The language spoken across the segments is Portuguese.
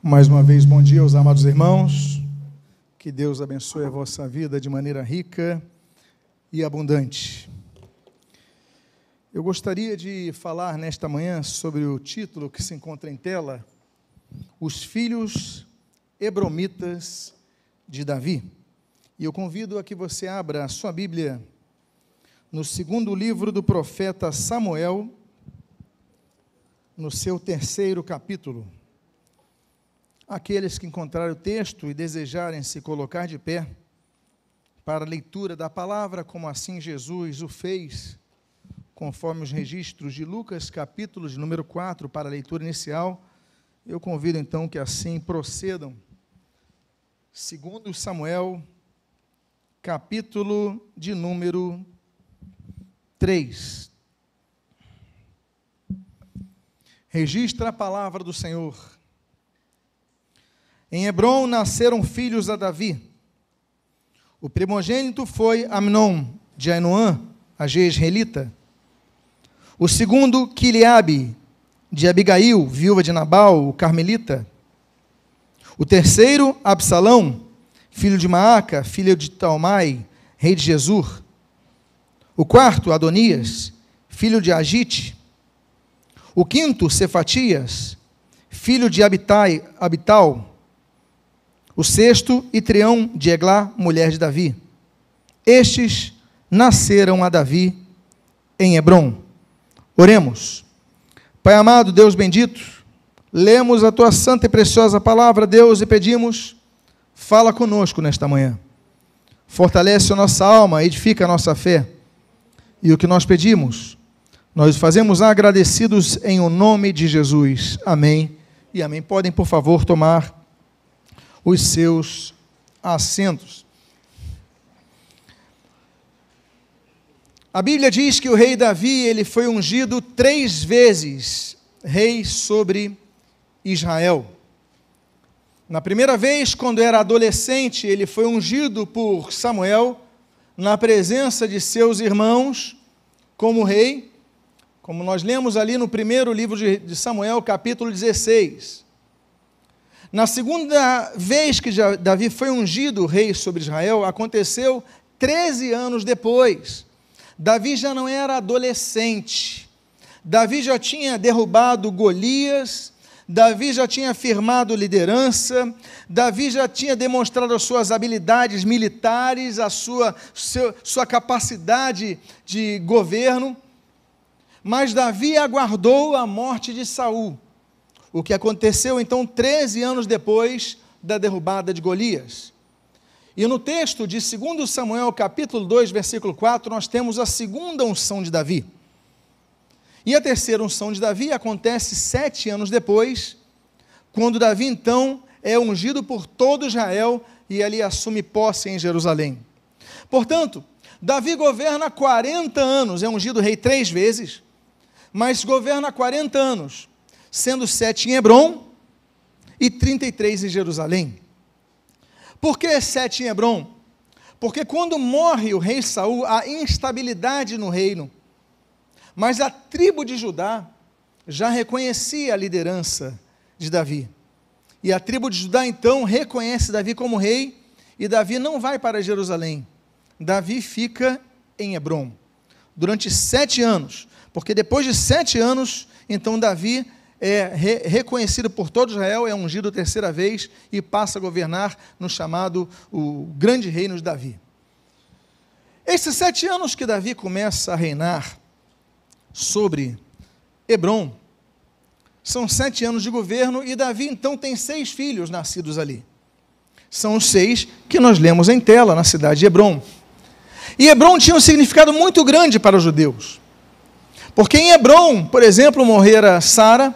Mais uma vez, bom dia aos amados irmãos. Que Deus abençoe a vossa vida de maneira rica e abundante. Eu gostaria de falar nesta manhã sobre o título que se encontra em tela: Os Filhos Hebromitas de Davi. E eu convido a que você abra a sua Bíblia no segundo livro do profeta Samuel, no seu terceiro capítulo. Aqueles que encontrarem o texto e desejarem se colocar de pé para a leitura da palavra, como assim Jesus o fez, conforme os registros de Lucas, capítulo de número 4, para a leitura inicial, eu convido então que assim procedam. Segundo Samuel, capítulo de número 3. Registra a palavra do Senhor. Em Hebron nasceram filhos a Davi. O primogênito foi Amnon, de Ainoã, a Jezreelita. O segundo, Quiliabe, de Abigail, viúva de Nabal, o Carmelita. O terceiro, Absalão, filho de Maaca, filho de Talmai, rei de Jesus. O quarto, Adonias, filho de Agite. O quinto, Cefatias, filho de Abitai, Abital, o sexto, Itreão de Eglá, mulher de Davi. Estes nasceram a Davi em Hebron. Oremos. Pai amado, Deus bendito, lemos a tua santa e preciosa palavra, Deus, e pedimos, fala conosco nesta manhã. Fortalece a nossa alma, edifica a nossa fé. E o que nós pedimos, nós fazemos agradecidos em o nome de Jesus. Amém e amém. Podem, por favor, tomar os seus assentos. A Bíblia diz que o rei Davi ele foi ungido três vezes rei sobre Israel. Na primeira vez, quando era adolescente, ele foi ungido por Samuel na presença de seus irmãos como rei, como nós lemos ali no primeiro livro de Samuel, capítulo 16. Na segunda vez que Davi foi ungido rei sobre Israel, aconteceu 13 anos depois. Davi já não era adolescente. Davi já tinha derrubado Golias, Davi já tinha firmado liderança, Davi já tinha demonstrado as suas habilidades militares, a sua, seu, sua capacidade de governo. Mas Davi aguardou a morte de Saul o que aconteceu então 13 anos depois da derrubada de Golias. E no texto de 2 Samuel, capítulo 2, versículo 4, nós temos a segunda unção de Davi. E a terceira unção de Davi acontece sete anos depois, quando Davi então é ungido por todo Israel e ali assume posse em Jerusalém. Portanto, Davi governa 40 anos, é ungido rei três vezes, mas governa 40 anos sendo sete em Hebron e 33 em Jerusalém. Por que sete em Hebron? Porque quando morre o rei Saul, há instabilidade no reino. Mas a tribo de Judá já reconhecia a liderança de Davi. E a tribo de Judá então reconhece Davi como rei, e Davi não vai para Jerusalém. Davi fica em Hebron durante sete anos, porque depois de sete anos, então Davi é re reconhecido por todo Israel, é ungido terceira vez e passa a governar no chamado o grande reino de Davi. Esses sete anos que Davi começa a reinar sobre Hebron, são sete anos de governo e Davi então tem seis filhos nascidos ali. São os seis que nós lemos em tela na cidade de Hebron. E Hebron tinha um significado muito grande para os judeus. Porque em Hebron, por exemplo, morrera Sara,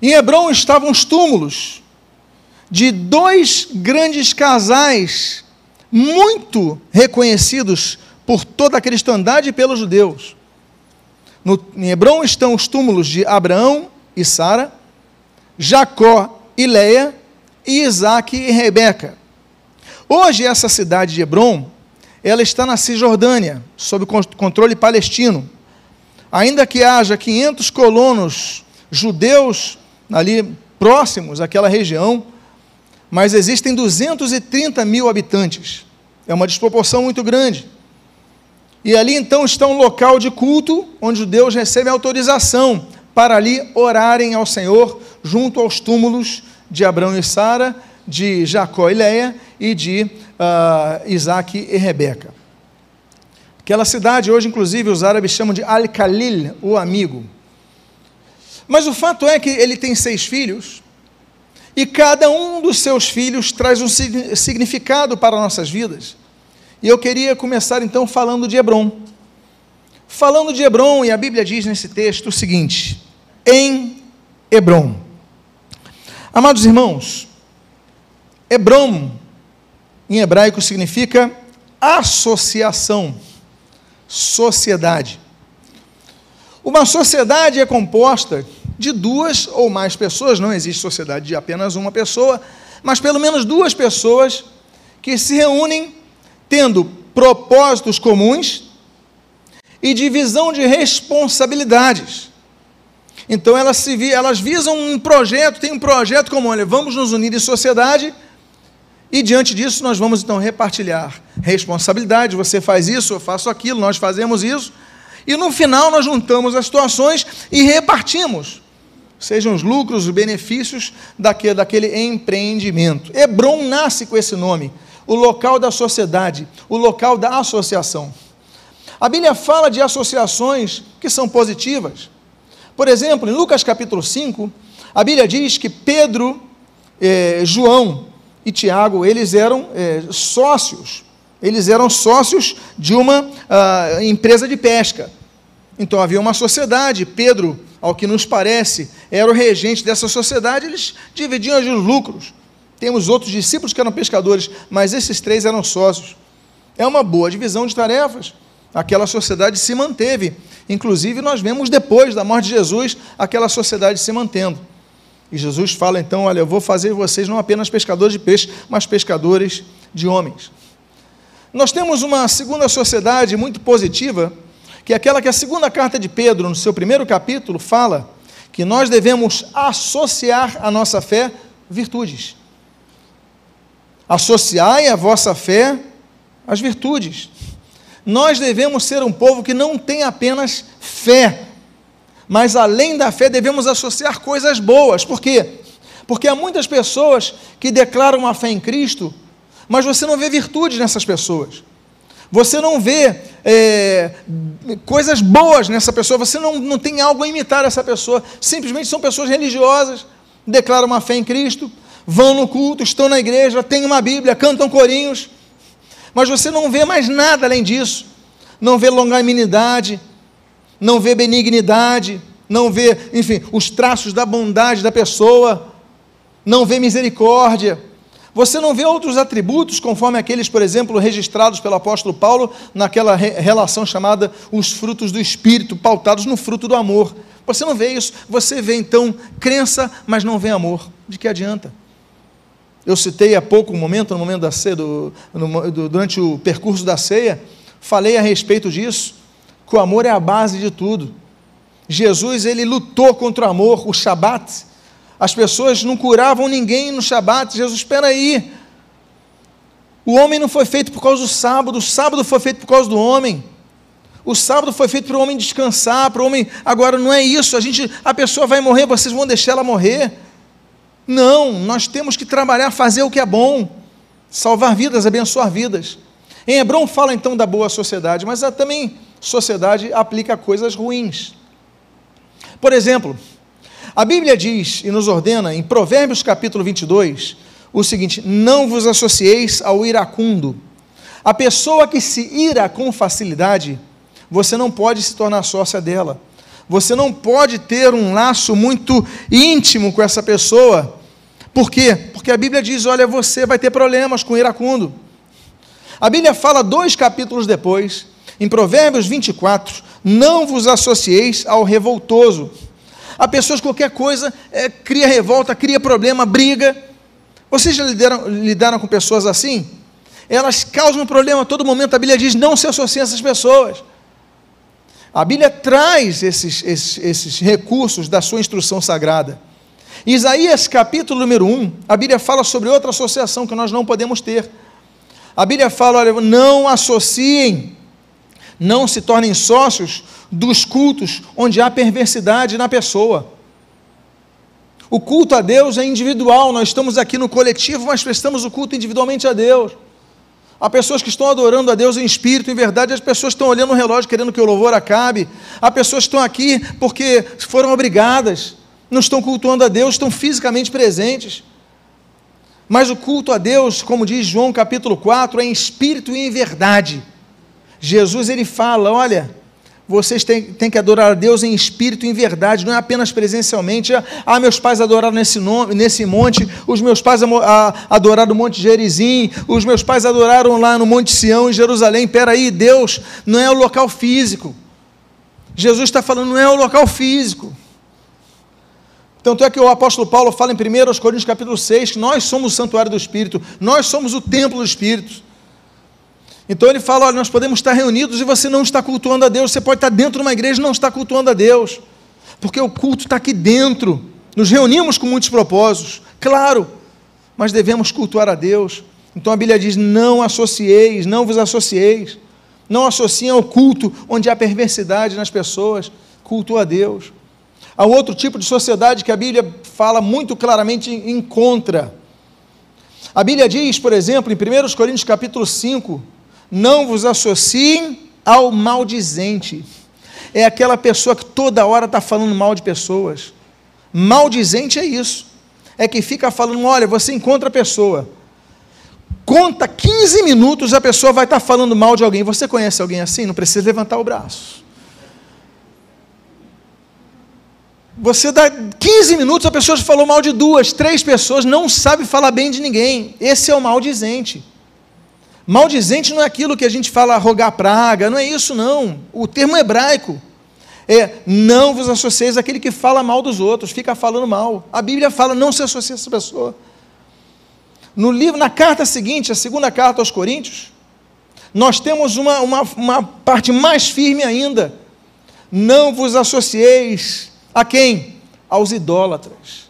em Hebron estavam os túmulos de dois grandes casais, muito reconhecidos por toda a cristandade e pelos judeus. No, em Hebron estão os túmulos de Abraão e Sara, Jacó e Leia, e Isaac e Rebeca. Hoje, essa cidade de Hebron, ela está na Cisjordânia, sob controle palestino. Ainda que haja 500 colonos judeus ali próximos àquela região, mas existem 230 mil habitantes. É uma desproporção muito grande. E ali então está um local de culto onde os judeus recebem autorização para ali orarem ao Senhor junto aos túmulos de Abraão e Sara, de Jacó e Leia e de uh, Isaac e Rebeca. Aquela cidade, hoje, inclusive, os árabes chamam de Al-Khalil, o amigo. Mas o fato é que ele tem seis filhos, e cada um dos seus filhos traz um significado para nossas vidas. E eu queria começar então falando de Hebron. Falando de Hebron, e a Bíblia diz nesse texto o seguinte: em Hebron. Amados irmãos, Hebron em hebraico significa associação, sociedade. Uma sociedade é composta de duas ou mais pessoas, não existe sociedade de apenas uma pessoa, mas pelo menos duas pessoas que se reúnem tendo propósitos comuns e divisão de responsabilidades. Então elas, se, elas visam um projeto, tem um projeto como, olha, vamos nos unir em sociedade e diante disso nós vamos então repartilhar responsabilidade, você faz isso, eu faço aquilo, nós fazemos isso, e no final nós juntamos as situações e repartimos, sejam os lucros, os benefícios daquele, daquele empreendimento. Hebron nasce com esse nome o local da sociedade, o local da associação. A Bíblia fala de associações que são positivas. Por exemplo, em Lucas capítulo 5, a Bíblia diz que Pedro, eh, João e Tiago, eles eram eh, sócios, eles eram sócios de uma uh, empresa de pesca. Então havia uma sociedade, Pedro, ao que nos parece, era o regente dessa sociedade, eles dividiam os lucros. Temos outros discípulos que eram pescadores, mas esses três eram sócios. É uma boa divisão de tarefas. Aquela sociedade se manteve. Inclusive, nós vemos depois da morte de Jesus aquela sociedade se mantendo. E Jesus fala então: Olha, eu vou fazer vocês não apenas pescadores de peixe, mas pescadores de homens. Nós temos uma segunda sociedade muito positiva, que é aquela que a segunda carta de Pedro, no seu primeiro capítulo, fala que nós devemos associar à nossa fé virtudes. Associai a vossa fé às virtudes. Nós devemos ser um povo que não tem apenas fé, mas além da fé devemos associar coisas boas. Por quê? Porque há muitas pessoas que declaram a fé em Cristo, mas você não vê virtudes nessas pessoas. Você não vê é, coisas boas nessa pessoa, você não, não tem algo a imitar essa pessoa. Simplesmente são pessoas religiosas, declaram uma fé em Cristo, vão no culto, estão na igreja, têm uma Bíblia, cantam corinhos, mas você não vê mais nada além disso. Não vê longanimidade, não vê benignidade, não vê, enfim, os traços da bondade da pessoa, não vê misericórdia. Você não vê outros atributos, conforme aqueles, por exemplo, registrados pelo apóstolo Paulo naquela re relação chamada os frutos do Espírito, pautados no fruto do amor. Você não vê isso. Você vê então crença, mas não vê amor. De que adianta? Eu citei há pouco um momento, no momento da ceia, do, no, do, durante o percurso da ceia, falei a respeito disso, que o amor é a base de tudo. Jesus, ele lutou contra o amor, o Shabat. As pessoas não curavam ninguém no Shabat. Jesus, espera aí. O homem não foi feito por causa do sábado, o sábado foi feito por causa do homem. O sábado foi feito para o homem descansar, para o homem. Agora não é isso. A gente, a pessoa vai morrer, vocês vão deixar ela morrer. Não, nós temos que trabalhar, fazer o que é bom, salvar vidas, abençoar vidas. Em Hebron fala então da boa sociedade, mas também sociedade aplica coisas ruins. Por exemplo, a Bíblia diz e nos ordena em Provérbios capítulo 22 o seguinte: Não vos associeis ao iracundo. A pessoa que se ira com facilidade, você não pode se tornar sócia dela. Você não pode ter um laço muito íntimo com essa pessoa, por quê? Porque a Bíblia diz: olha, você vai ter problemas com iracundo. A Bíblia fala dois capítulos depois, em Provérbios 24: não vos associeis ao revoltoso. A pessoas qualquer coisa é, cria revolta, cria problema, briga. Vocês já lidaram, lidaram com pessoas assim? Elas causam problema a todo momento. A Bíblia diz: não se associem a essas pessoas. A Bíblia traz esses, esses, esses recursos da sua instrução sagrada. Isaías capítulo número 1, a Bíblia fala sobre outra associação que nós não podemos ter. A Bíblia fala: olha, não associem, não se tornem sócios dos cultos onde há perversidade na pessoa. O culto a Deus é individual, nós estamos aqui no coletivo, mas prestamos o culto individualmente a Deus. Há pessoas que estão adorando a Deus em espírito, em verdade, as pessoas estão olhando o relógio querendo que o louvor acabe. Há pessoas que estão aqui porque foram obrigadas, não estão cultuando a Deus, estão fisicamente presentes. Mas o culto a Deus, como diz João capítulo 4, é em espírito e em verdade. Jesus ele fala: olha, vocês têm, têm, que adorar a Deus em espírito e em verdade, não é apenas presencialmente. Ah, meus pais adoraram nesse, nome, nesse monte, os meus pais adoraram no Monte Gerizim, os meus pais adoraram lá no Monte Sião, em Jerusalém. Peraí, Deus não é o local físico. Jesus está falando, não é o local físico. Tanto é que o apóstolo Paulo fala em 1 Coríntios capítulo 6 que nós somos o santuário do Espírito, nós somos o templo do Espírito. Então ele fala: olha, nós podemos estar reunidos e você não está cultuando a Deus. Você pode estar dentro de uma igreja e não está cultuando a Deus, porque o culto está aqui dentro. Nos reunimos com muitos propósitos, claro, mas devemos cultuar a Deus. Então a Bíblia diz: não associeis, não vos associeis, não associem ao culto onde há perversidade nas pessoas, culto a Deus. Há outro tipo de sociedade que a Bíblia fala muito claramente em contra. A Bíblia diz, por exemplo, em 1 Coríntios capítulo 5, não vos associem ao maldizente. É aquela pessoa que toda hora está falando mal de pessoas. Maldizente é isso. É que fica falando: olha, você encontra a pessoa, conta 15 minutos, a pessoa vai estar tá falando mal de alguém. Você conhece alguém assim? Não precisa levantar o braço. Você dá 15 minutos, a pessoa falou mal de duas, três pessoas, não sabe falar bem de ninguém. Esse é o maldizente. Maldizente não é aquilo que a gente fala rogar praga, não é isso não. O termo hebraico é não vos associeis àquele que fala mal dos outros, fica falando mal. A Bíblia fala não se associe a essa pessoa. No livro, na carta seguinte, a segunda carta aos Coríntios, nós temos uma, uma, uma parte mais firme ainda. Não vos associeis a quem? Aos idólatras.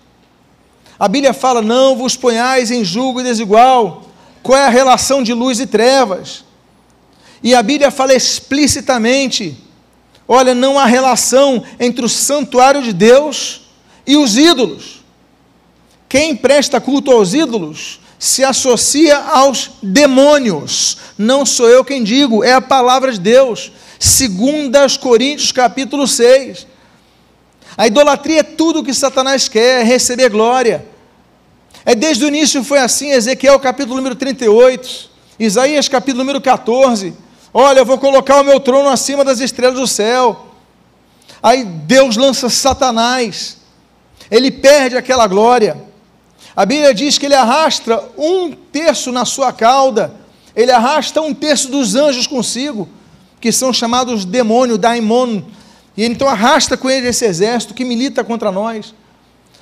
A Bíblia fala: não vos ponhais em julgo desigual qual é a relação de luz e trevas? E a Bíblia fala explicitamente: olha, não há relação entre o santuário de Deus e os ídolos. Quem presta culto aos ídolos se associa aos demônios. Não sou eu quem digo, é a palavra de Deus. Segunda Coríntios capítulo 6. A idolatria é tudo que Satanás quer, é receber glória. É desde o início foi assim, Ezequiel capítulo número 38, Isaías capítulo número 14. Olha, eu vou colocar o meu trono acima das estrelas do céu. Aí Deus lança Satanás. Ele perde aquela glória. A Bíblia diz que ele arrasta um terço na sua cauda. Ele arrasta um terço dos anjos consigo, que são chamados demônio, daimon. E então arrasta com ele esse exército que milita contra nós.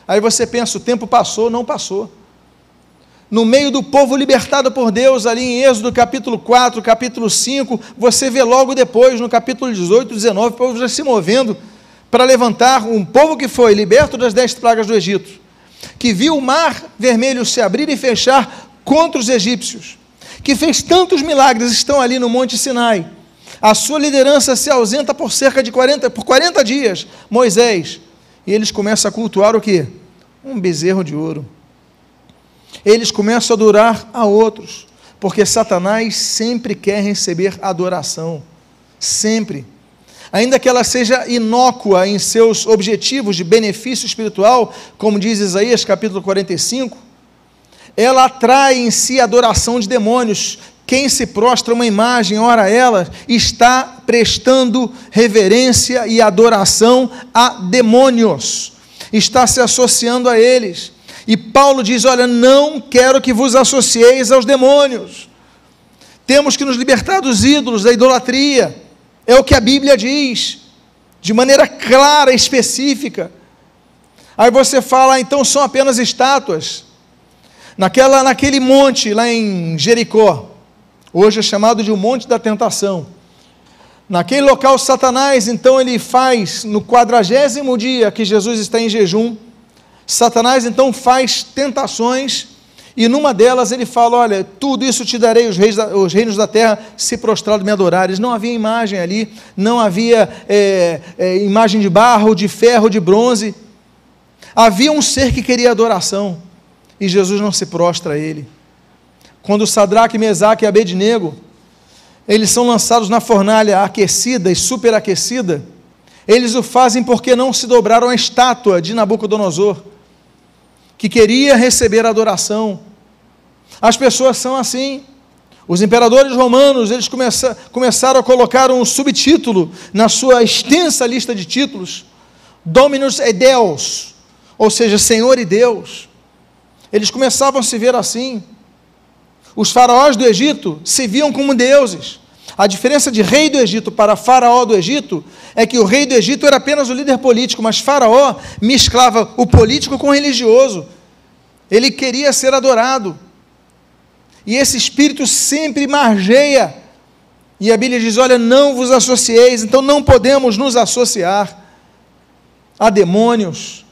Aí você pensa, o tempo passou, não passou. No meio do povo libertado por Deus, ali em Êxodo capítulo 4, capítulo 5, você vê logo depois, no capítulo 18, 19, o povo já se movendo para levantar um povo que foi liberto das dez pragas do Egito, que viu o mar vermelho se abrir e fechar contra os egípcios, que fez tantos milagres, estão ali no Monte Sinai. A sua liderança se ausenta por cerca de 40, por 40 dias. Moisés, e eles começam a cultuar o que? Um bezerro de ouro. Eles começam a adorar a outros, porque Satanás sempre quer receber adoração. Sempre. Ainda que ela seja inócua em seus objetivos de benefício espiritual, como diz Isaías capítulo 45, ela atrai em si a adoração de demônios, quem se prostra uma imagem, ora ela, está prestando reverência e adoração a demônios, está se associando a eles. E Paulo diz: Olha, não quero que vos associeis aos demônios. Temos que nos libertar dos ídolos, da idolatria. É o que a Bíblia diz, de maneira clara, específica. Aí você fala, ah, então são apenas estátuas. Naquela, naquele monte lá em Jericó, hoje é chamado de o Monte da Tentação. Naquele local, Satanás, então, ele faz, no quadragésimo dia que Jesus está em jejum, Satanás então faz tentações e numa delas ele fala: Olha, tudo isso te darei, os, reis da, os reinos da terra se prostraram me adorares. Não havia imagem ali, não havia é, é, imagem de barro, de ferro, de bronze. Havia um ser que queria adoração e Jesus não se prostra a ele. Quando Sadraque, Mesaque e Abednego, eles são lançados na fornalha aquecida e superaquecida, eles o fazem porque não se dobraram à estátua de Nabucodonosor, que queria receber adoração. As pessoas são assim. Os imperadores romanos, eles começa, começaram a colocar um subtítulo na sua extensa lista de títulos, Dominus e Deus, ou seja, Senhor e Deus. Eles começavam a se ver assim. Os faraós do Egito se viam como deuses. A diferença de rei do Egito para faraó do Egito é que o rei do Egito era apenas o líder político, mas faraó mesclava o político com o religioso. Ele queria ser adorado. E esse espírito sempre margeia. E a Bíblia diz: olha, não vos associeis, então não podemos nos associar a demônios.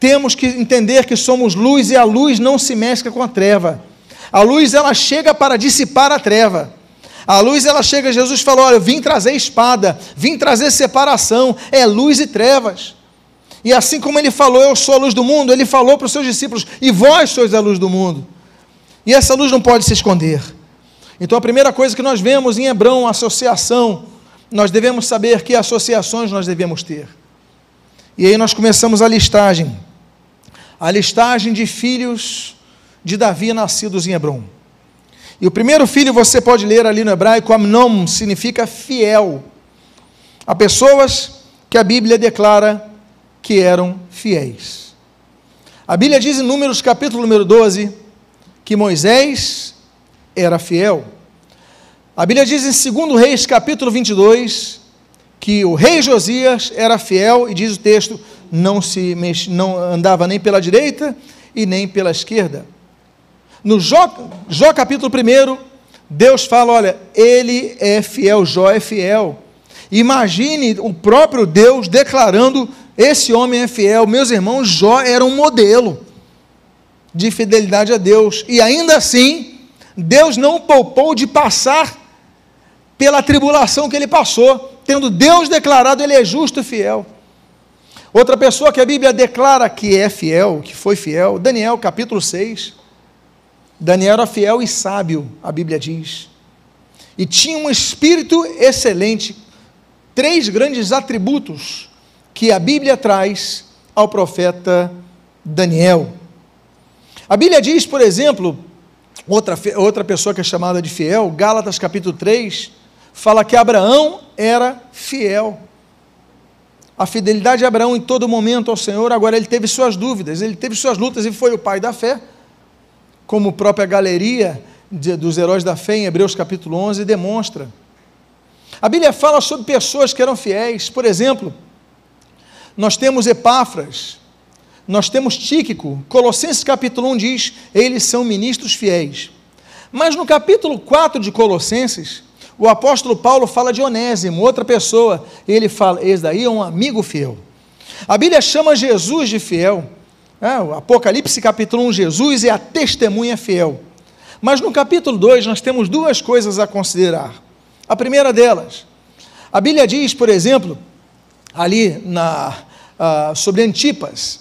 Temos que entender que somos luz e a luz não se mescla com a treva. A luz ela chega para dissipar a treva. A luz ela chega, Jesus falou: Olha, eu vim trazer espada, vim trazer separação, é luz e trevas. E assim como ele falou, eu sou a luz do mundo, ele falou para os seus discípulos: E vós sois a luz do mundo. E essa luz não pode se esconder. Então a primeira coisa que nós vemos em Hebrão, associação, nós devemos saber que associações nós devemos ter. E aí nós começamos a listagem a listagem de filhos de Davi nascidos em Hebron. E o primeiro filho você pode ler ali no hebraico, Amnon, significa fiel. Há pessoas que a Bíblia declara que eram fiéis. A Bíblia diz em Números capítulo número 12 que Moisés era fiel. A Bíblia diz em 2 Reis capítulo 22 que o rei Josias era fiel e diz o texto não se mex... não andava nem pela direita e nem pela esquerda. No Jó, Jó capítulo 1, Deus fala: olha, ele é fiel, Jó é fiel. Imagine o próprio Deus declarando: esse homem é fiel. Meus irmãos, Jó era um modelo de fidelidade a Deus. E ainda assim, Deus não poupou de passar pela tribulação que ele passou, tendo Deus declarado ele é justo e fiel. Outra pessoa que a Bíblia declara que é fiel, que foi fiel, Daniel capítulo 6. Daniel era fiel e sábio, a Bíblia diz. E tinha um espírito excelente, três grandes atributos que a Bíblia traz ao profeta Daniel. A Bíblia diz, por exemplo, outra, outra pessoa que é chamada de fiel, Gálatas capítulo 3, fala que Abraão era fiel a fidelidade de Abraão em todo momento ao Senhor, agora ele teve suas dúvidas, ele teve suas lutas e foi o pai da fé, como a própria galeria de, dos heróis da fé em Hebreus capítulo 11 demonstra. A Bíblia fala sobre pessoas que eram fiéis, por exemplo, nós temos Epáfras, nós temos Tíquico, Colossenses capítulo 1 diz, eles são ministros fiéis. Mas no capítulo 4 de Colossenses, o apóstolo Paulo fala de Onésimo, outra pessoa, ele fala: esse daí é um amigo fiel. A Bíblia chama Jesus de fiel. É, o Apocalipse capítulo 1, Jesus é a testemunha fiel. Mas no capítulo 2 nós temos duas coisas a considerar. A primeira delas, a Bíblia diz, por exemplo, ali na, uh, sobre Antipas.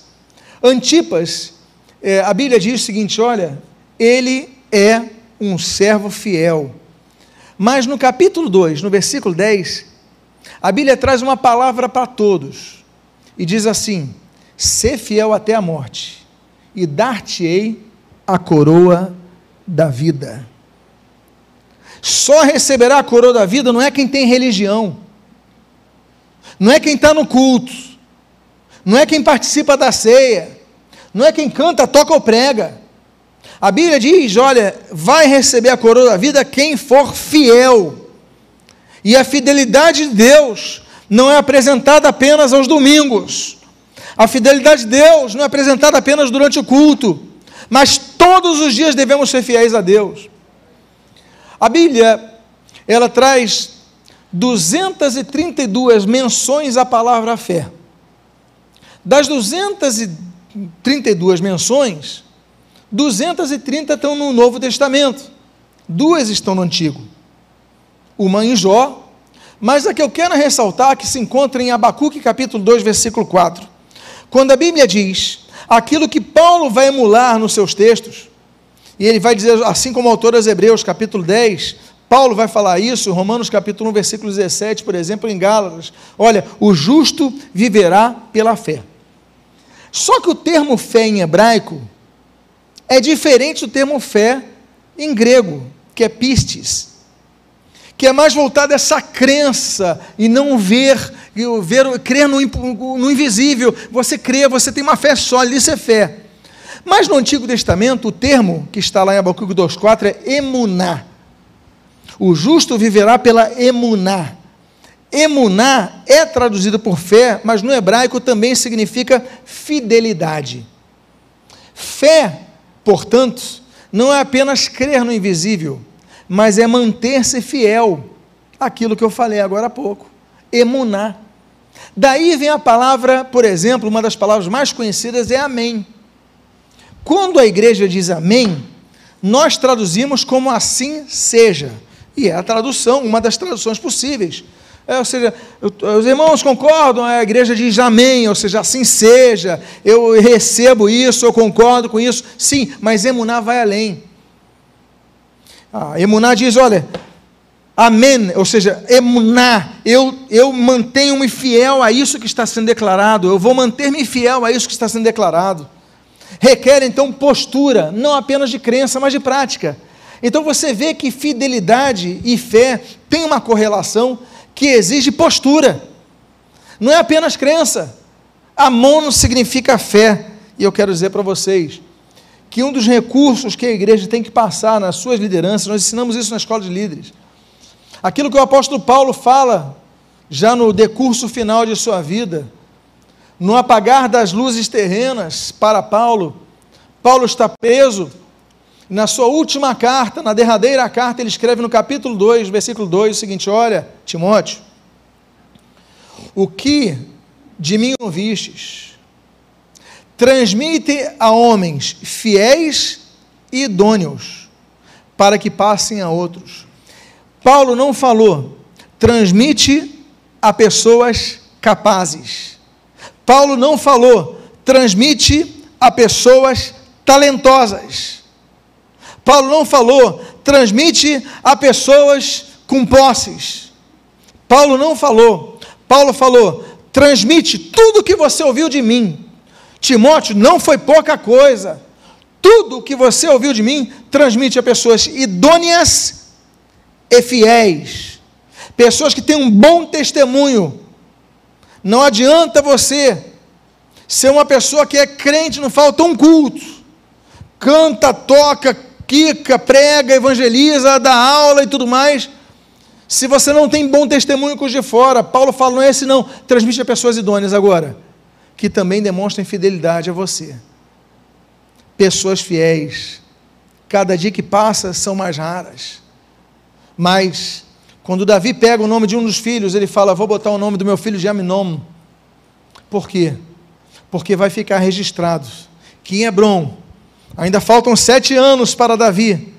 Antipas, é, a Bíblia diz o seguinte: olha, ele é um servo fiel mas no capítulo 2, no versículo 10, a Bíblia traz uma palavra para todos e diz assim: Sê fiel até a morte, e dar-te-ei a coroa da vida. Só receberá a coroa da vida não é quem tem religião, não é quem está no culto, não é quem participa da ceia, não é quem canta, toca ou prega. A Bíblia diz: olha, vai receber a coroa da vida quem for fiel. E a fidelidade de Deus não é apresentada apenas aos domingos. A fidelidade de Deus não é apresentada apenas durante o culto, mas todos os dias devemos ser fiéis a Deus. A Bíblia, ela traz 232 menções à palavra fé. Das 200 32 menções, 230 estão no Novo Testamento, duas estão no Antigo. Uma em Jó, mas a que eu quero ressaltar que se encontra em Abacuque capítulo 2, versículo 4. Quando a Bíblia diz aquilo que Paulo vai emular nos seus textos, e ele vai dizer, assim como o autor aos Hebreus, capítulo 10, Paulo vai falar isso, Romanos capítulo 1, versículo 17, por exemplo, em Gálatas. Olha, o justo viverá pela fé. Só que o termo fé em hebraico é diferente do termo fé em grego, que é pistes, que é mais voltado a essa crença e não ver, ver crer no, no invisível. Você crê, você tem uma fé sólida, isso é fé. Mas no Antigo Testamento, o termo que está lá em Abacuque 2,4 é emuná. O justo viverá pela emuná. Emuná é traduzido por fé, mas no hebraico também significa fidelidade. Fé, portanto, não é apenas crer no invisível, mas é manter-se fiel àquilo que eu falei agora há pouco. Emuná. Daí vem a palavra, por exemplo, uma das palavras mais conhecidas é amém. Quando a igreja diz amém, nós traduzimos como assim seja. E é a tradução, uma das traduções possíveis. É, ou seja, os irmãos concordam, a igreja diz amém, ou seja, assim seja, eu recebo isso, eu concordo com isso. Sim, mas Emuná vai além. Ah, Emuná diz: olha, amém, ou seja, Emuná, eu, eu mantenho-me fiel a isso que está sendo declarado, eu vou manter-me fiel a isso que está sendo declarado requer então postura, não apenas de crença, mas de prática. Então você vê que fidelidade e fé têm uma correlação que exige postura. Não é apenas crença. Amon significa fé. E eu quero dizer para vocês que um dos recursos que a igreja tem que passar nas suas lideranças, nós ensinamos isso na escola de líderes. Aquilo que o apóstolo Paulo fala já no decurso final de sua vida, no apagar das luzes terrenas para Paulo, Paulo está preso. Na sua última carta, na derradeira carta, ele escreve no capítulo 2, versículo 2, o seguinte: Olha, Timóteo, o que de mim ouvistes, transmite a homens fiéis e idôneos, para que passem a outros. Paulo não falou, transmite a pessoas capazes Paulo não falou, transmite a pessoas talentosas. Paulo não falou, transmite a pessoas com posses. Paulo não falou. Paulo falou, transmite tudo o que você ouviu de mim. Timóteo, não foi pouca coisa. Tudo o que você ouviu de mim, transmite a pessoas idôneas e fiéis. Pessoas que têm um bom testemunho não adianta você ser uma pessoa que é crente, não falta um culto. Canta, toca, quica, prega, evangeliza, dá aula e tudo mais. Se você não tem bom testemunho com os de fora, Paulo fala, não é esse não, transmite a pessoas idôneas agora, que também demonstrem fidelidade a você. Pessoas fiéis, cada dia que passa são mais raras. Mas quando Davi pega o nome de um dos filhos, ele fala: Vou botar o nome do meu filho de Aminom. Por quê? Porque vai ficar registrado que em Hebron ainda faltam sete anos para Davi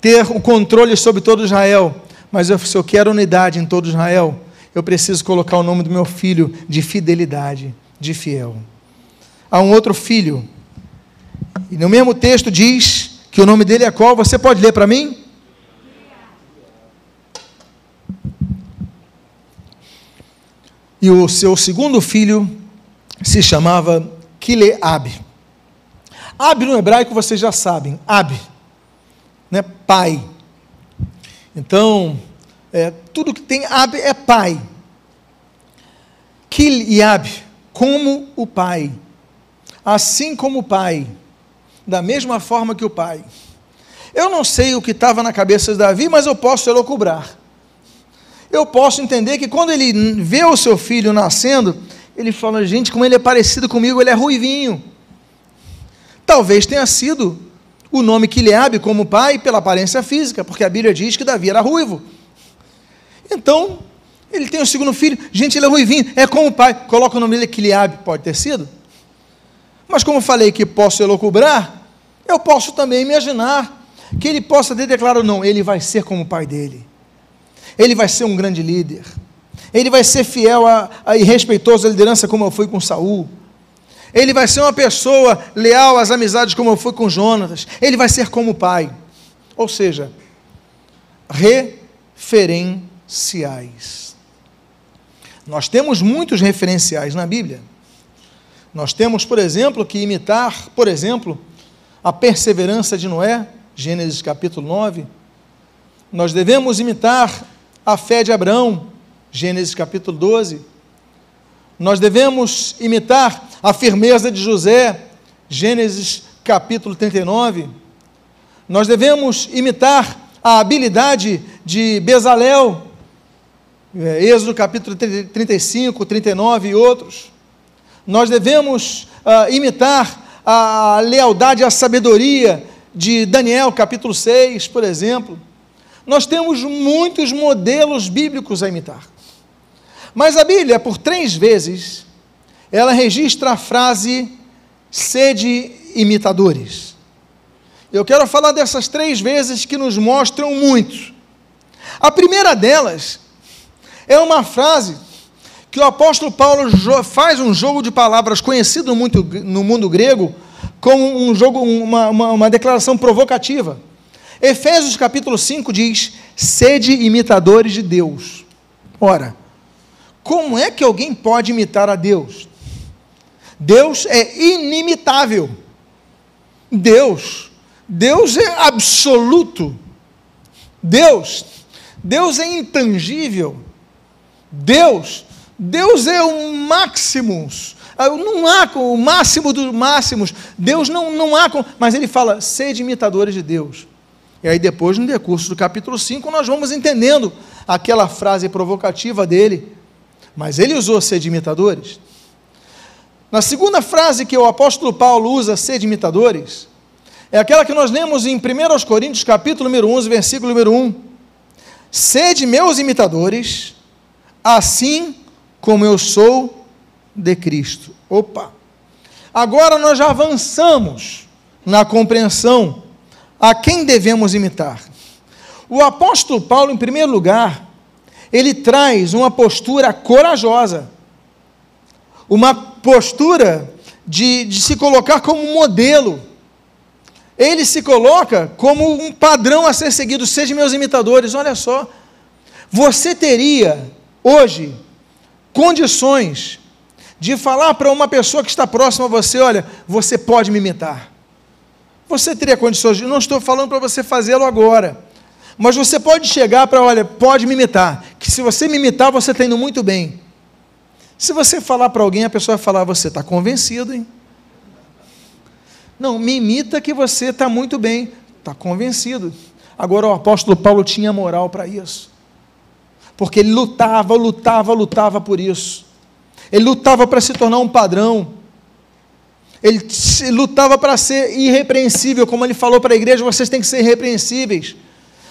ter o controle sobre todo Israel. Mas eu, se eu quero unidade em todo Israel, eu preciso colocar o nome do meu filho de fidelidade, de fiel. Há um outro filho, e no mesmo texto diz que o nome dele é qual? Você pode ler para mim? E o seu segundo filho se chamava Kileab. Ab no hebraico vocês já sabem, Ab, né? pai. Então, é, tudo que tem Ab é pai. Kileab, como o pai. Assim como o pai, da mesma forma que o pai. Eu não sei o que estava na cabeça de Davi, mas eu posso elocubrar eu posso entender que quando ele vê o seu filho nascendo, ele fala: gente, como ele é parecido comigo, ele é ruivinho. Talvez tenha sido o nome que Quileabe como pai pela aparência física, porque a Bíblia diz que Davi era ruivo. Então, ele tem o segundo filho, gente, ele é ruivinho, é como o pai, coloca o nome dele Quileabe, pode ter sido. Mas como falei que posso elocubrar, eu posso também imaginar que ele possa ter declarado: não, ele vai ser como o pai dele, ele vai ser um grande líder, ele vai ser fiel a, a, e respeitoso à liderança, como eu fui com Saul. Ele vai ser uma pessoa leal às amizades, como eu fui com Jonas. Ele vai ser como o pai. Ou seja, referenciais. Nós temos muitos referenciais na Bíblia. Nós temos, por exemplo, que imitar, por exemplo, a perseverança de Noé, Gênesis capítulo 9. Nós devemos imitar a fé de Abraão, Gênesis capítulo 12. Nós devemos imitar a firmeza de José, Gênesis capítulo 39. Nós devemos imitar a habilidade de Bezalel, é, Êxodo capítulo 35, 39 e outros. Nós devemos uh, imitar a lealdade e a sabedoria de Daniel capítulo 6, por exemplo. Nós temos muitos modelos bíblicos a imitar. Mas a Bíblia, por três vezes, ela registra a frase sede imitadores. Eu quero falar dessas três vezes que nos mostram muito. A primeira delas é uma frase que o apóstolo Paulo faz um jogo de palavras conhecido muito no mundo grego como um jogo, uma, uma, uma declaração provocativa. Efésios capítulo 5 diz: sede imitadores de Deus. Ora, como é que alguém pode imitar a Deus? Deus é inimitável. Deus, Deus é absoluto. Deus, Deus é intangível. Deus, Deus é o máximos. Ah, não há o máximo dos máximos. Deus não, não há, mas ele fala, sede imitadores de Deus. E aí depois, no decurso do capítulo 5, nós vamos entendendo aquela frase provocativa dele. Mas ele usou ser de imitadores. Na segunda frase que o apóstolo Paulo usa, ser de imitadores, é aquela que nós lemos em 1 Coríntios, capítulo número 11, versículo número 1. Sede meus imitadores, assim como eu sou de Cristo. Opa! Agora nós já avançamos na compreensão a quem devemos imitar. O apóstolo Paulo, em primeiro lugar, ele traz uma postura corajosa, uma postura de, de se colocar como modelo. Ele se coloca como um padrão a ser seguido. Sejam meus imitadores. Olha só, você teria hoje condições de falar para uma pessoa que está próxima a você: olha, você pode me imitar. Você teria condições. Não estou falando para você fazê-lo agora. Mas você pode chegar para, olha, pode me imitar. Que se você me imitar, você está indo muito bem. Se você falar para alguém, a pessoa vai falar, você está convencido, hein? Não, me imita que você está muito bem. Está convencido. Agora o apóstolo Paulo tinha moral para isso. Porque ele lutava, lutava, lutava por isso. Ele lutava para se tornar um padrão. Ele lutava para ser irrepreensível, como ele falou para a igreja: vocês têm que ser irrepreensíveis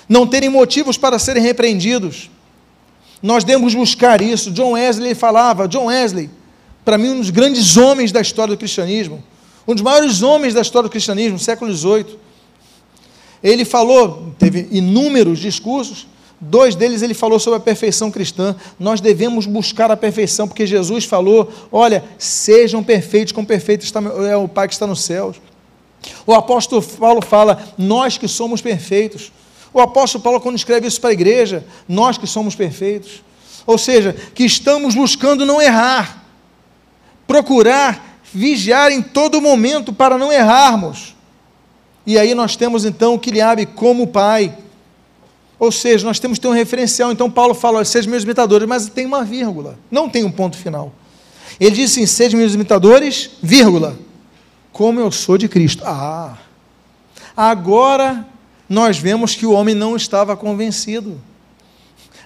não terem motivos para serem repreendidos. Nós devemos buscar isso. John Wesley falava, John Wesley, para mim, um dos grandes homens da história do cristianismo, um dos maiores homens da história do cristianismo, século XVIII. Ele falou, teve inúmeros discursos, dois deles ele falou sobre a perfeição cristã. Nós devemos buscar a perfeição, porque Jesus falou: olha, sejam perfeitos, como perfeito está, é o Pai que está nos céus. O apóstolo Paulo fala: nós que somos perfeitos, o apóstolo Paulo, quando escreve isso para a igreja, nós que somos perfeitos, ou seja, que estamos buscando não errar, procurar vigiar em todo momento para não errarmos. E aí nós temos então o Quiliabe como pai. Ou seja, nós temos que ter um referencial. Então Paulo fala, sejam meus imitadores, mas tem uma vírgula, não tem um ponto final. Ele diz assim: sejam meus imitadores, vírgula, como eu sou de Cristo. Ah, agora nós vemos que o homem não estava convencido.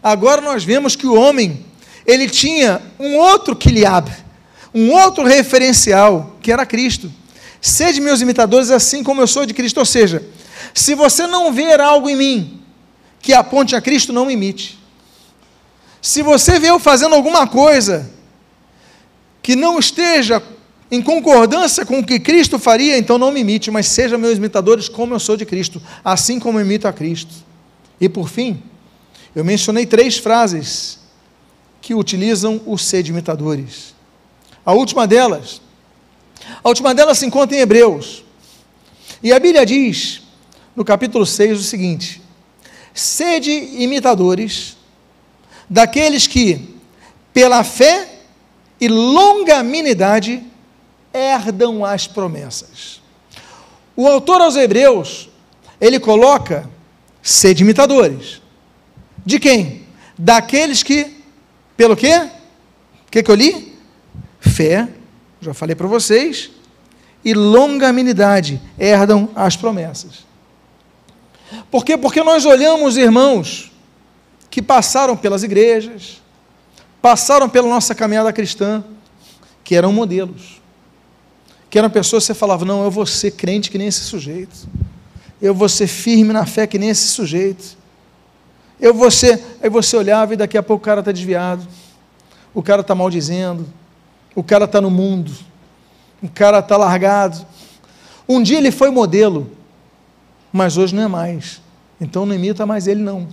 Agora nós vemos que o homem, ele tinha um outro quiliab, um outro referencial, que era Cristo. Sede meus imitadores assim como eu sou de Cristo. Ou seja, se você não ver algo em mim que aponte a Cristo, não imite. Se você vê eu fazendo alguma coisa que não esteja em concordância com o que Cristo faria, então não me imite, mas sejam meus imitadores como eu sou de Cristo, assim como eu imito a Cristo. E por fim, eu mencionei três frases que utilizam o ser de imitadores. A última delas, a última delas se encontra em Hebreus. E a Bíblia diz, no capítulo 6, o seguinte: Sede imitadores daqueles que, pela fé e longanimidade, herdam as promessas. O autor aos Hebreus, ele coloca sede imitadores. De quem? Daqueles que, pelo quê? O que, que eu li? Fé, já falei para vocês, e longanimidade herdam as promessas. Por quê? Porque nós olhamos, irmãos, que passaram pelas igrejas, passaram pela nossa caminhada cristã, que eram modelos, que eram pessoas que você falava, não, eu vou ser crente que nem esse sujeito, eu vou ser firme na fé que nem esse sujeito, eu vou ser, aí você olhava e daqui a pouco o cara está desviado, o cara está maldizendo, o cara está no mundo, o cara está largado. Um dia ele foi modelo, mas hoje não é mais. Então não imita mais ele, não.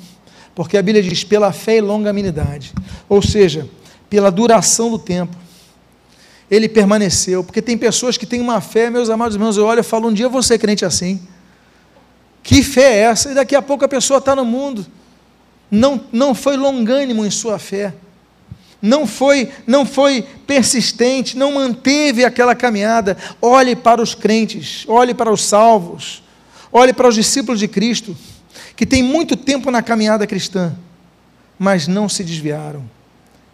Porque a Bíblia diz pela fé e longanimidade, ou seja, pela duração do tempo. Ele permaneceu, porque tem pessoas que têm uma fé, meus amados irmãos, eu olho e falo, um dia ser crente assim. Que fé é essa? E daqui a pouco a pessoa está no mundo. Não, não foi longânimo em sua fé não foi, não foi persistente, não manteve aquela caminhada. Olhe para os crentes, olhe para os salvos, olhe para os discípulos de Cristo, que têm muito tempo na caminhada cristã, mas não se desviaram,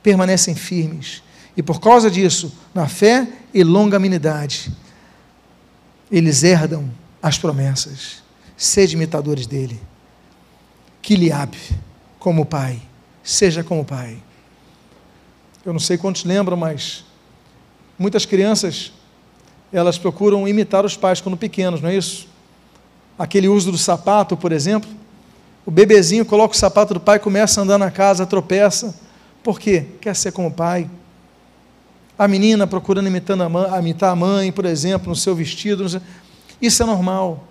permanecem firmes. E por causa disso, na fé e longanimidade, eles herdam as promessas. Sede imitadores dele. Quiliabe, como pai, seja como pai. Eu não sei quantos lembram, mas muitas crianças elas procuram imitar os pais quando pequenos, não é isso? Aquele uso do sapato, por exemplo. O bebezinho coloca o sapato do pai, começa a andar na casa, tropeça. Por quê? Quer ser como o pai. A menina procurando imitando a mãe, imitar a mãe, por exemplo, no seu vestido. No seu... Isso é normal.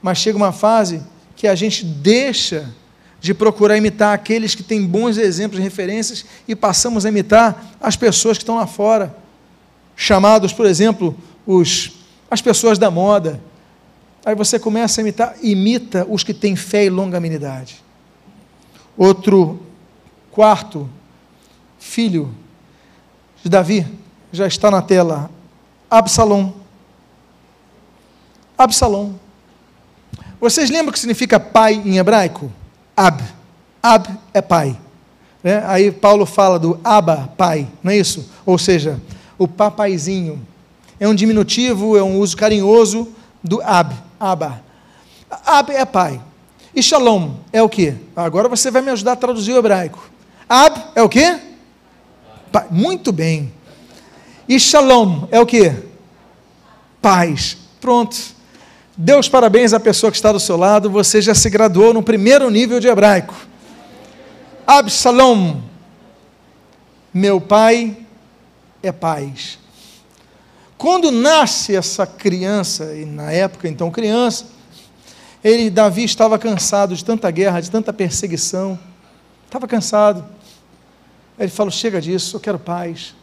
Mas chega uma fase que a gente deixa de procurar imitar aqueles que têm bons exemplos e referências e passamos a imitar as pessoas que estão lá fora, chamados, por exemplo, os, as pessoas da moda. Aí você começa a imitar, imita os que têm fé e longanimidade. Outro quarto filho de Davi já está na tela, Absalom. Absalom. Vocês lembram o que significa pai em hebraico? Ab. Ab é pai. Né? Aí Paulo fala do Aba, pai, não é isso? Ou seja, o papaizinho. É um diminutivo, é um uso carinhoso do Ab, Aba. Ab é pai. E Shalom é o que? Agora você vai me ajudar a traduzir o hebraico. Ab é o que? Pai. Muito bem. E Shalom é o que? Paz. Pronto. Deus parabéns à pessoa que está do seu lado, você já se graduou no primeiro nível de hebraico. Absalom, meu pai é paz. Quando nasce essa criança, e na época então criança, ele, Davi estava cansado de tanta guerra, de tanta perseguição, estava cansado. Ele falou: chega disso, eu quero paz.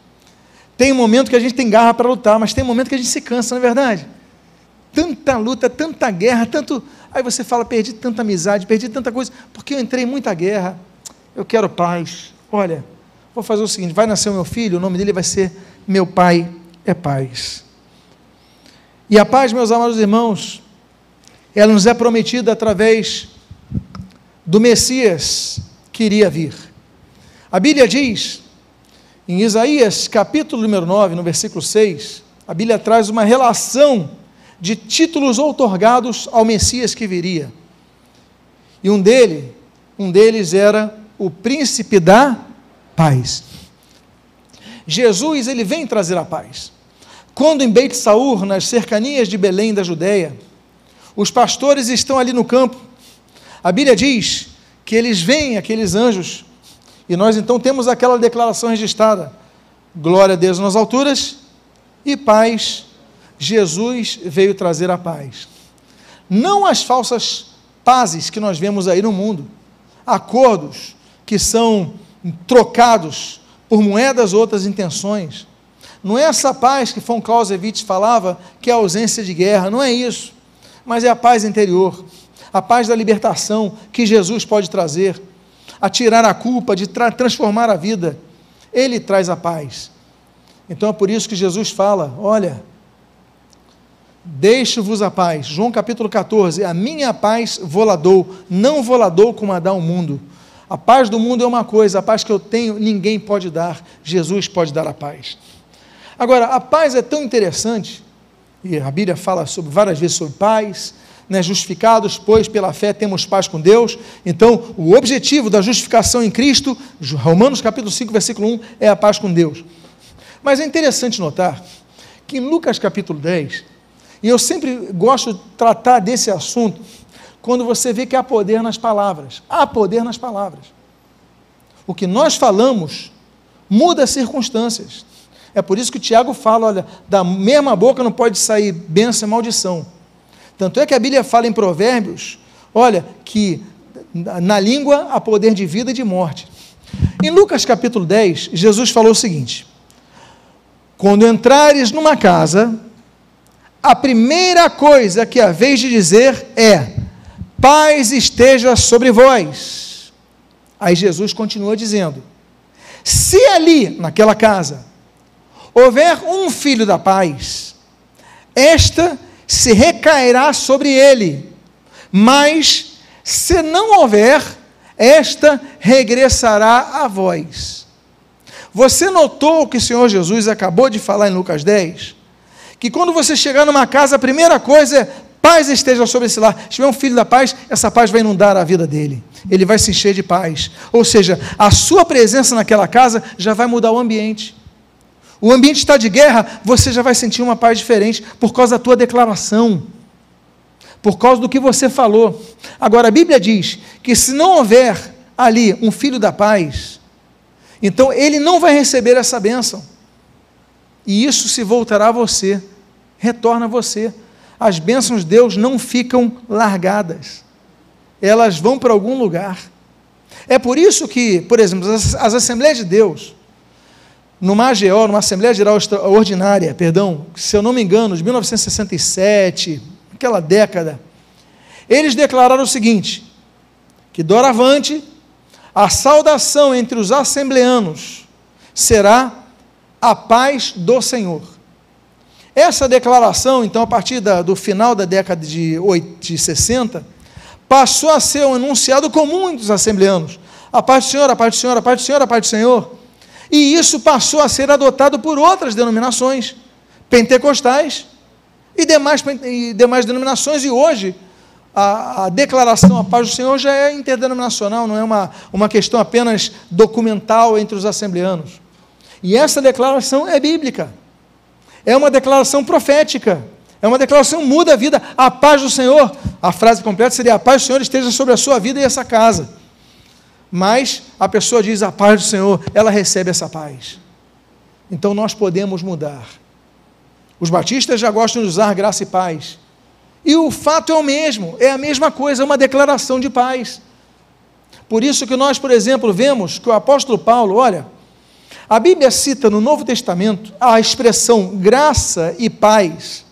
Tem um momento que a gente tem garra para lutar, mas tem um momento que a gente se cansa, não é verdade? tanta luta, tanta guerra, tanto. Aí você fala, perdi tanta amizade, perdi tanta coisa, porque eu entrei em muita guerra. Eu quero paz. Olha, vou fazer o seguinte: vai nascer o meu filho, o nome dele vai ser Meu Pai é Paz. E a paz, meus amados irmãos, ela nos é prometida através do Messias que iria vir. A Bíblia diz, em Isaías capítulo número 9, no versículo 6, a Bíblia traz uma relação de títulos outorgados ao Messias que viria. E um dele, um deles era o príncipe da paz. Jesus, ele vem trazer a paz. Quando em Beit Saur, nas cercanias de Belém da Judéia, os pastores estão ali no campo. A Bíblia diz que eles veem aqueles anjos, e nós então temos aquela declaração registrada: Glória a Deus nas alturas e paz. Jesus veio trazer a paz. Não as falsas pazes que nós vemos aí no mundo, acordos que são trocados por moedas ou outras intenções. Não é essa paz que von Clausewitz falava, que é a ausência de guerra, não é isso. Mas é a paz interior, a paz da libertação que Jesus pode trazer, a tirar a culpa, de tra transformar a vida. Ele traz a paz. Então é por isso que Jesus fala: olha, deixo-vos a paz. João capítulo 14: a minha paz voladou, não voladou como a dá o mundo. A paz do mundo é uma coisa, a paz que eu tenho ninguém pode dar, Jesus pode dar a paz. Agora, a paz é tão interessante, e a Bíblia fala sobre, várias vezes sobre paz, né, justificados, pois pela fé temos paz com Deus. Então, o objetivo da justificação em Cristo, Romanos capítulo 5, versículo 1, é a paz com Deus. Mas é interessante notar que em Lucas capítulo 10, e eu sempre gosto de tratar desse assunto, quando você vê que há poder nas palavras. Há poder nas palavras. O que nós falamos muda as circunstâncias. É por isso que o Tiago fala: olha, da mesma boca não pode sair bênção e maldição. Tanto é que a Bíblia fala em Provérbios: olha, que na língua há poder de vida e de morte. Em Lucas capítulo 10, Jesus falou o seguinte: Quando entrares numa casa, a primeira coisa que a vez de dizer é: Paz esteja sobre vós. Aí Jesus continua dizendo: Se ali, naquela casa, houver um filho da paz, esta se recairá sobre ele, mas se não houver, esta regressará a vós. Você notou o que o Senhor Jesus acabou de falar em Lucas 10? Que quando você chegar numa casa, a primeira coisa é paz esteja sobre esse lar. Se tiver um filho da paz, essa paz vai inundar a vida dele. Ele vai se encher de paz. Ou seja, a sua presença naquela casa já vai mudar o ambiente. O ambiente está de guerra, você já vai sentir uma paz diferente por causa da tua declaração, por causa do que você falou. Agora, a Bíblia diz que se não houver ali um filho da paz, então ele não vai receber essa bênção. E isso se voltará a você, retorna a você. As bênçãos de Deus não ficam largadas, elas vão para algum lugar. É por isso que, por exemplo, as, as Assembleias de Deus, numa AGO, numa Assembleia Geral Ordinária, perdão, se eu não me engano, de 1967, aquela década, eles declararam o seguinte: que doravante a saudação entre os assembleanos será a paz do Senhor. Essa declaração, então, a partir da, do final da década de, 8, de 60, passou a ser um enunciado comum entre os assembleanos. A paz do Senhor, a paz do Senhor, a paz do Senhor, a paz do Senhor. E isso passou a ser adotado por outras denominações, pentecostais e demais, e demais denominações, e hoje a, a, declaração a paz do Senhor já é interdenominacional, não é uma, uma questão apenas documental entre os assembleanos. E essa declaração é bíblica, é uma declaração profética, é uma declaração muda a vida, a paz do Senhor. A frase completa seria: a paz do Senhor esteja sobre a sua vida e essa casa mas a pessoa diz a paz do Senhor, ela recebe essa paz. Então nós podemos mudar. Os batistas já gostam de usar graça e paz. E o fato é o mesmo, é a mesma coisa, é uma declaração de paz. Por isso que nós, por exemplo, vemos que o apóstolo Paulo, olha, a Bíblia cita no Novo Testamento a expressão graça e paz.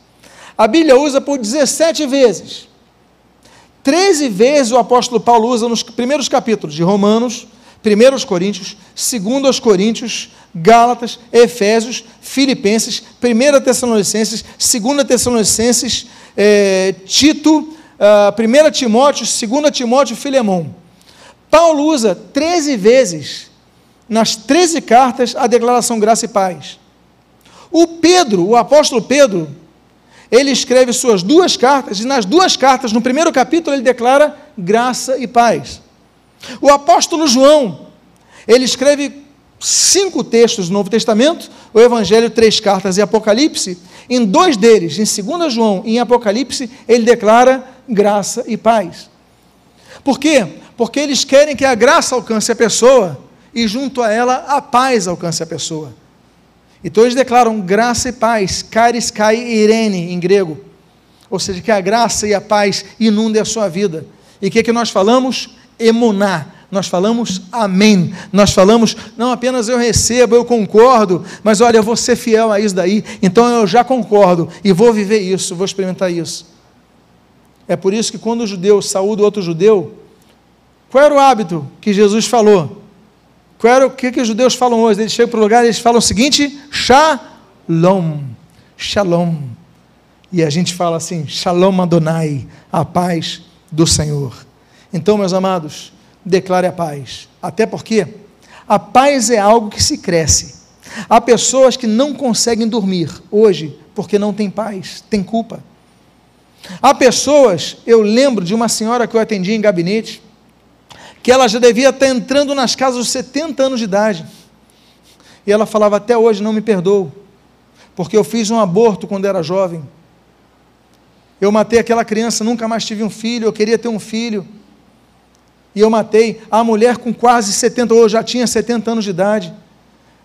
A Bíblia usa por 17 vezes. Treze vezes o apóstolo Paulo usa nos primeiros capítulos de Romanos, 1 Coríntios, 2 Coríntios, Gálatas, Efésios, Filipenses, 1 Tessalonicenses, 2 Tessalonicenses, é, Tito, uh, ah, 1 Timóteo, 2 Timóteo e Filemão. Paulo usa 13 vezes, nas 13 cartas, a declaração graça e paz. O Pedro, o apóstolo Pedro, ele escreve suas duas cartas, e nas duas cartas, no primeiro capítulo, ele declara graça e paz. O apóstolo João, ele escreve cinco textos do Novo Testamento, o Evangelho, três cartas e Apocalipse. Em dois deles, em 2 João e em Apocalipse, ele declara graça e paz. Por quê? Porque eles querem que a graça alcance a pessoa e, junto a ela, a paz alcance a pessoa. Então eles declaram graça e paz, caris kai irene em grego. Ou seja, que a graça e a paz inundem a sua vida. E o que, é que nós falamos? Emuná. Nós falamos amém. Nós falamos, não apenas eu recebo, eu concordo, mas olha, eu vou ser fiel a isso daí, então eu já concordo e vou viver isso, vou experimentar isso. É por isso que quando o judeu saúda outro judeu, qual era o hábito que Jesus falou? Qual era o que, que os judeus falam hoje? Eles chegam para o lugar e eles falam o seguinte: Shalom. Shalom. E a gente fala assim: Shalom Adonai, a paz do Senhor. Então, meus amados, declare a paz. Até porque a paz é algo que se cresce. Há pessoas que não conseguem dormir hoje porque não têm paz, têm culpa. Há pessoas, eu lembro de uma senhora que eu atendi em gabinete, que ela já devia estar entrando nas casas dos 70 anos de idade. E ela falava: Até hoje não me perdoo, porque eu fiz um aborto quando era jovem. Eu matei aquela criança, nunca mais tive um filho, eu queria ter um filho. E eu matei a mulher com quase 70, ou já tinha 70 anos de idade.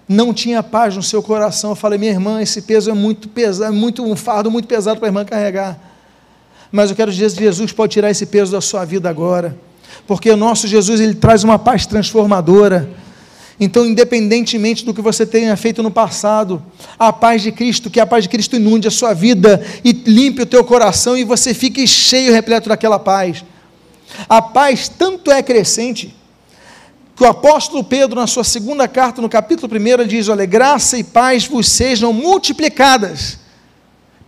Não tinha paz no seu coração. Eu falei, minha irmã, esse peso é muito pesado, muito um fardo muito pesado para a irmã carregar. Mas eu quero dizer Jesus pode tirar esse peso da sua vida agora. Porque o nosso Jesus, ele traz uma paz transformadora. Então, independentemente do que você tenha feito no passado, a paz de Cristo, que a paz de Cristo inunde a sua vida e limpe o teu coração e você fique cheio, repleto daquela paz. A paz tanto é crescente que o apóstolo Pedro, na sua segunda carta, no capítulo 1, diz: Olha, graça e paz vos sejam multiplicadas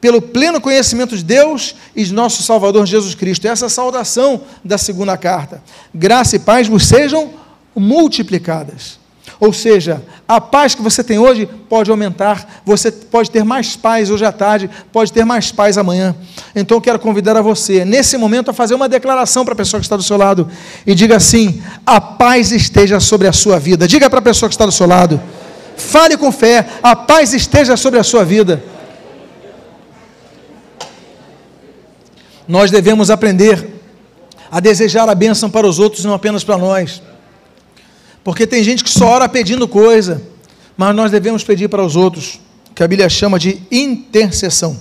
pelo pleno conhecimento de Deus e de nosso Salvador Jesus Cristo. Essa é a saudação da segunda carta. Graça e paz vos sejam multiplicadas. Ou seja, a paz que você tem hoje pode aumentar, você pode ter mais paz hoje à tarde, pode ter mais paz amanhã. Então eu quero convidar a você, nesse momento, a fazer uma declaração para a pessoa que está do seu lado e diga assim: a paz esteja sobre a sua vida. Diga para a pessoa que está do seu lado, fale com fé, a paz esteja sobre a sua vida. Nós devemos aprender a desejar a bênção para os outros, não apenas para nós. Porque tem gente que só ora pedindo coisa, mas nós devemos pedir para os outros, que a Bíblia chama de intercessão.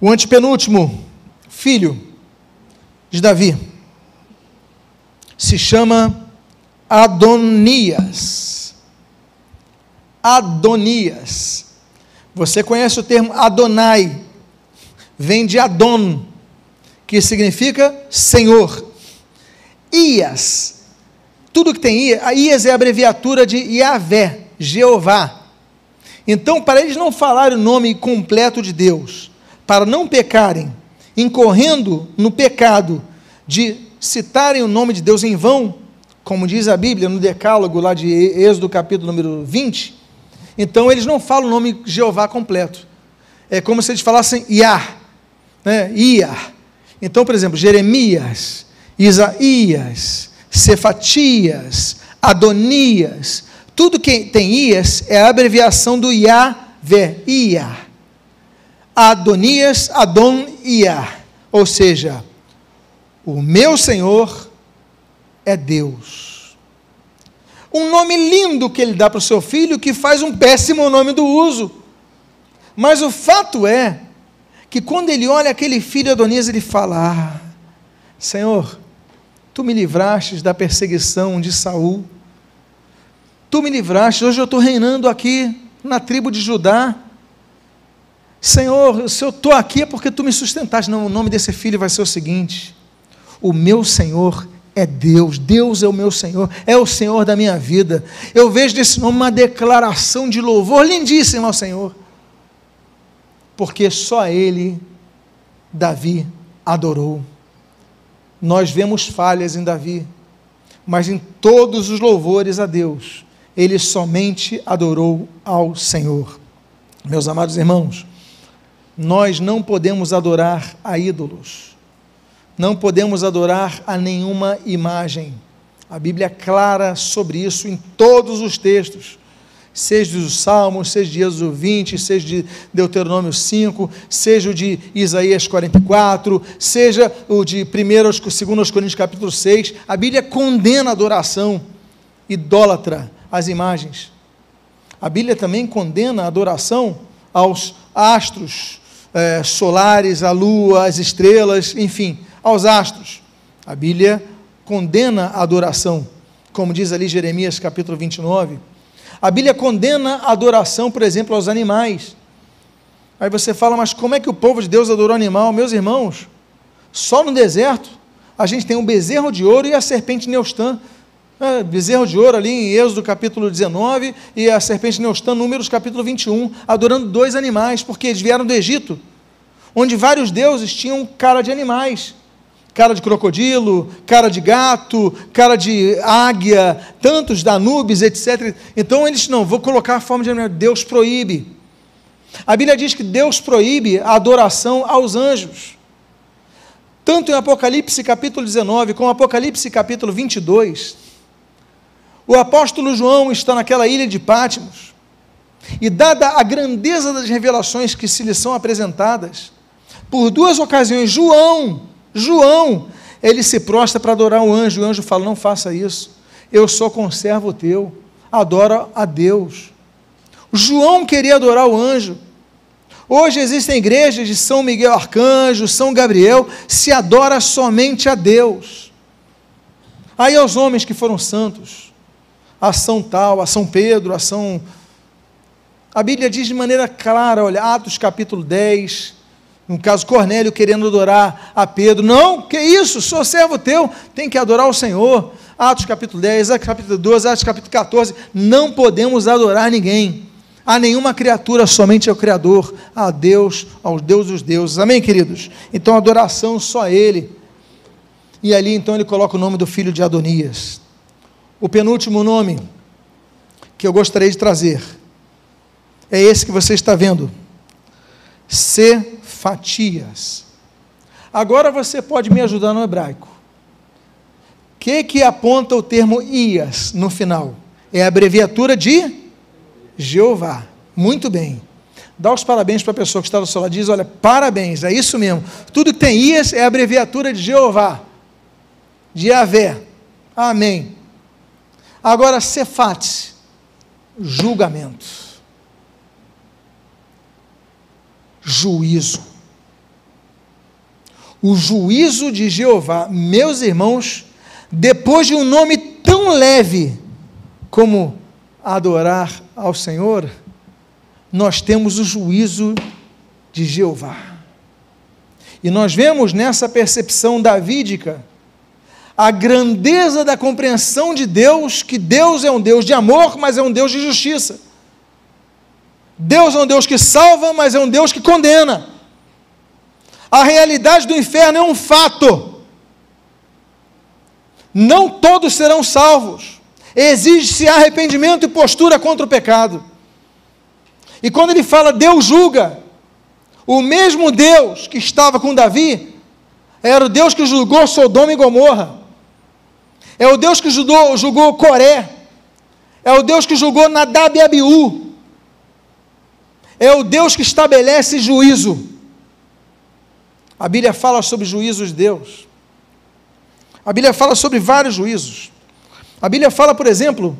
O antepenúltimo filho de Davi se chama Adonias. Adonias. Você conhece o termo Adonai? Vem de Adon, que significa Senhor. Ias tudo que tem Ias, Ias é a abreviatura de Yahvé, Jeová. Então, para eles não falarem o nome completo de Deus, para não pecarem, incorrendo no pecado de citarem o nome de Deus em vão, como diz a Bíblia no Decálogo, lá de Êxodo, capítulo número 20, então eles não falam o nome Jeová completo. É como se eles falassem Iá, né? Ia. Então, por exemplo, Jeremias, Isaías, Cefatias, Adonias, tudo que tem Ias é a abreviação do Yahvé, Ia. Adonias, Adon, Ia. Ou seja, o meu Senhor é Deus. Um nome lindo que ele dá para o seu filho que faz um péssimo nome do uso. Mas o fato é que quando ele olha aquele filho Adonias, ele fala: ah, Senhor, Tu me livraste da perseguição de Saul. Tu me livraste, hoje eu estou reinando aqui na tribo de Judá. Senhor, se eu estou aqui é porque tu me sustentaste. Não, o nome desse filho vai ser o seguinte: O meu Senhor é Deus, Deus é o meu Senhor, é o Senhor da minha vida. Eu vejo nesse nome uma declaração de louvor lindíssima ao Senhor, porque só Ele, Davi, adorou. Nós vemos falhas em Davi, mas em todos os louvores a Deus, ele somente adorou ao Senhor. Meus amados irmãos, nós não podemos adorar a ídolos, não podemos adorar a nenhuma imagem. A Bíblia é clara sobre isso em todos os textos seja dos Salmos, seja de Êxodo 20, seja de Deuteronômio 5, seja o de Isaías 44, seja o de 1 aos 2 Coríntios capítulo 6, a Bíblia condena a adoração idólatra às imagens. A Bíblia também condena a adoração aos astros é, solares, à lua, às estrelas, enfim, aos astros. A Bíblia condena a adoração, como diz ali Jeremias capítulo 29. A Bíblia condena a adoração, por exemplo, aos animais. Aí você fala, mas como é que o povo de Deus adorou animal? Meus irmãos, só no deserto a gente tem um bezerro de ouro e a serpente Neustã. É, bezerro de ouro ali em Êxodo capítulo 19 e a serpente Neustã, Números capítulo 21, adorando dois animais, porque eles vieram do Egito, onde vários deuses tinham cara de animais cara de crocodilo, cara de gato, cara de águia, tantos danubes, etc. Então eles não, vou colocar a forma de animal. Deus proíbe. A Bíblia diz que Deus proíbe a adoração aos anjos. Tanto em Apocalipse capítulo 19 como Apocalipse capítulo 22, o apóstolo João está naquela ilha de Pátimos, e dada a grandeza das revelações que se lhe são apresentadas, por duas ocasiões, João, João, ele se prostra para adorar o anjo, o anjo fala: Não faça isso, eu sou conservo teu, adora a Deus. João queria adorar o anjo. Hoje existem igrejas de São Miguel Arcanjo, São Gabriel, se adora somente a Deus. Aí aos homens que foram santos, a São Tal, a São Pedro, a São. A Bíblia diz de maneira clara, olha, Atos capítulo 10, no caso, Cornélio querendo adorar a Pedro. Não, que isso, sou servo teu, tem que adorar o Senhor. Atos capítulo 10, Atos capítulo 12, Atos capítulo 14. Não podemos adorar ninguém. A nenhuma criatura, somente ao Criador, a Deus, aos Deus dos deuses. Amém, queridos? Então, adoração só a Ele. E ali, então, ele coloca o nome do filho de Adonias. O penúltimo nome que eu gostaria de trazer é esse que você está vendo. Se fatias. Agora você pode me ajudar no hebraico. O que, que aponta o termo Ias no final? É a abreviatura de Jeová. Muito bem. Dá os parabéns para a pessoa que está do seu lado. Diz: olha, parabéns, é isso mesmo. Tudo que tem Ias é a abreviatura de Jeová, de Yahvé. Amém. Agora, Cefate, julgamento. Juízo o juízo de Jeová, meus irmãos, depois de um nome tão leve como adorar ao Senhor, nós temos o juízo de Jeová. E nós vemos nessa percepção davídica a grandeza da compreensão de Deus, que Deus é um Deus de amor, mas é um Deus de justiça. Deus é um Deus que salva, mas é um Deus que condena. A realidade do inferno é um fato. Não todos serão salvos. Exige-se arrependimento e postura contra o pecado. E quando ele fala Deus julga, o mesmo Deus que estava com Davi era o Deus que julgou Sodoma e Gomorra. É o Deus que julgou, julgou Coré. É o Deus que julgou Nadab e Abiú. É o Deus que estabelece juízo. A Bíblia fala sobre juízos de Deus. A Bíblia fala sobre vários juízos. A Bíblia fala, por exemplo,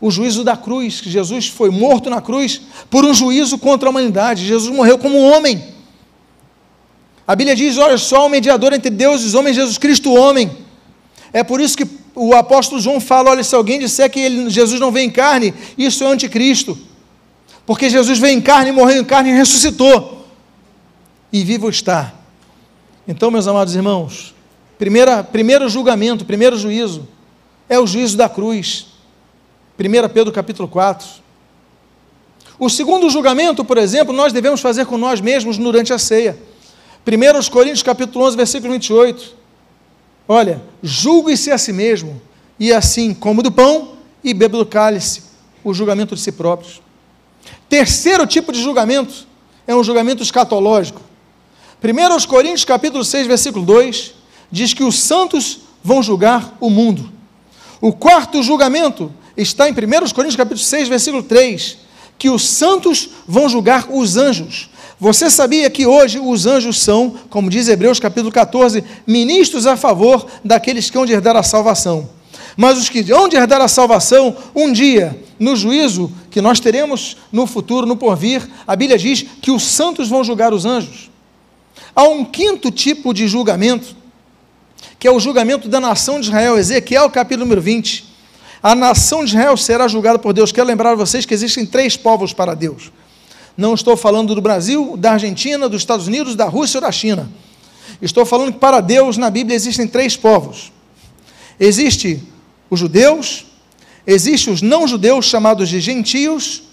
o juízo da cruz, que Jesus foi morto na cruz por um juízo contra a humanidade. Jesus morreu como um homem. A Bíblia diz: olha só, o mediador entre Deus e os homens, Jesus Cristo, homem. É por isso que o apóstolo João fala: olha, se alguém disser que ele, Jesus não veio em carne, isso é anticristo. Porque Jesus veio em carne, morreu em carne e ressuscitou. E vivo está. Então, meus amados irmãos, primeira, primeiro julgamento, primeiro juízo, é o juízo da cruz. 1 Pedro capítulo 4. O segundo julgamento, por exemplo, nós devemos fazer com nós mesmos durante a ceia. 1 Coríntios capítulo 11, versículo 28. Olha, julgue-se a si mesmo, e assim como do pão e beba do cálice, o julgamento de si próprios. Terceiro tipo de julgamento é um julgamento escatológico. 1 Coríntios capítulo 6, versículo 2, diz que os santos vão julgar o mundo. O quarto julgamento está em 1 Coríntios capítulo 6, versículo 3, que os santos vão julgar os anjos. Você sabia que hoje os anjos são, como diz Hebreus capítulo 14, ministros a favor daqueles que hão de herdar a salvação. Mas os que hão de herdar a salvação, um dia, no juízo que nós teremos no futuro, no porvir, a Bíblia diz que os santos vão julgar os anjos. Há um quinto tipo de julgamento, que é o julgamento da nação de Israel, Ezequiel capítulo número 20. A nação de Israel será julgada por Deus. Quero lembrar a vocês que existem três povos para Deus. Não estou falando do Brasil, da Argentina, dos Estados Unidos, da Rússia ou da China. Estou falando que para Deus, na Bíblia, existem três povos. Existe os judeus, existe os não-judeus, chamados de gentios,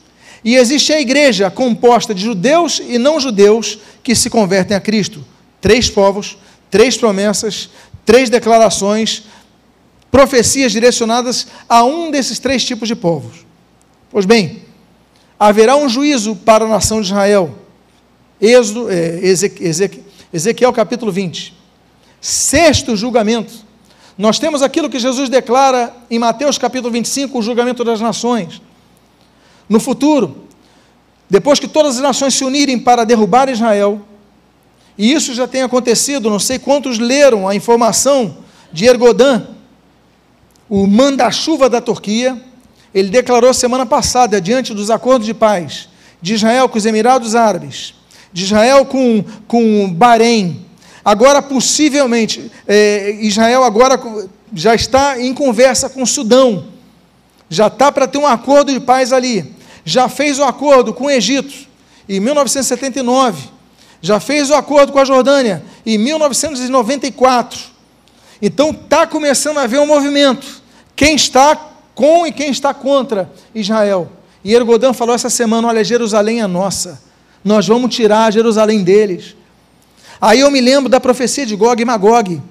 e existe a igreja composta de judeus e não-judeus que se convertem a Cristo. Três povos, três promessas, três declarações, profecias direcionadas a um desses três tipos de povos. Pois bem, haverá um juízo para a nação de Israel. Êxodo, é, Ezequiel, Ezequiel capítulo 20. Sexto julgamento nós temos aquilo que Jesus declara em Mateus capítulo 25, o julgamento das nações. No futuro, depois que todas as nações se unirem para derrubar Israel, e isso já tem acontecido, não sei quantos leram a informação de Ergodan, o manda-chuva da Turquia, ele declarou semana passada, diante dos acordos de paz de Israel com os Emirados Árabes, de Israel com, com Bahrein, Agora, possivelmente, é, Israel agora já está em conversa com o Sudão, já está para ter um acordo de paz ali, já fez o acordo com o Egito em 1979, já fez o acordo com a Jordânia em 1994. Então está começando a haver um movimento. Quem está com e quem está contra Israel. E Ergodão falou essa semana: olha, Jerusalém é nossa. Nós vamos tirar Jerusalém deles. Aí eu me lembro da profecia de Gog e Magog,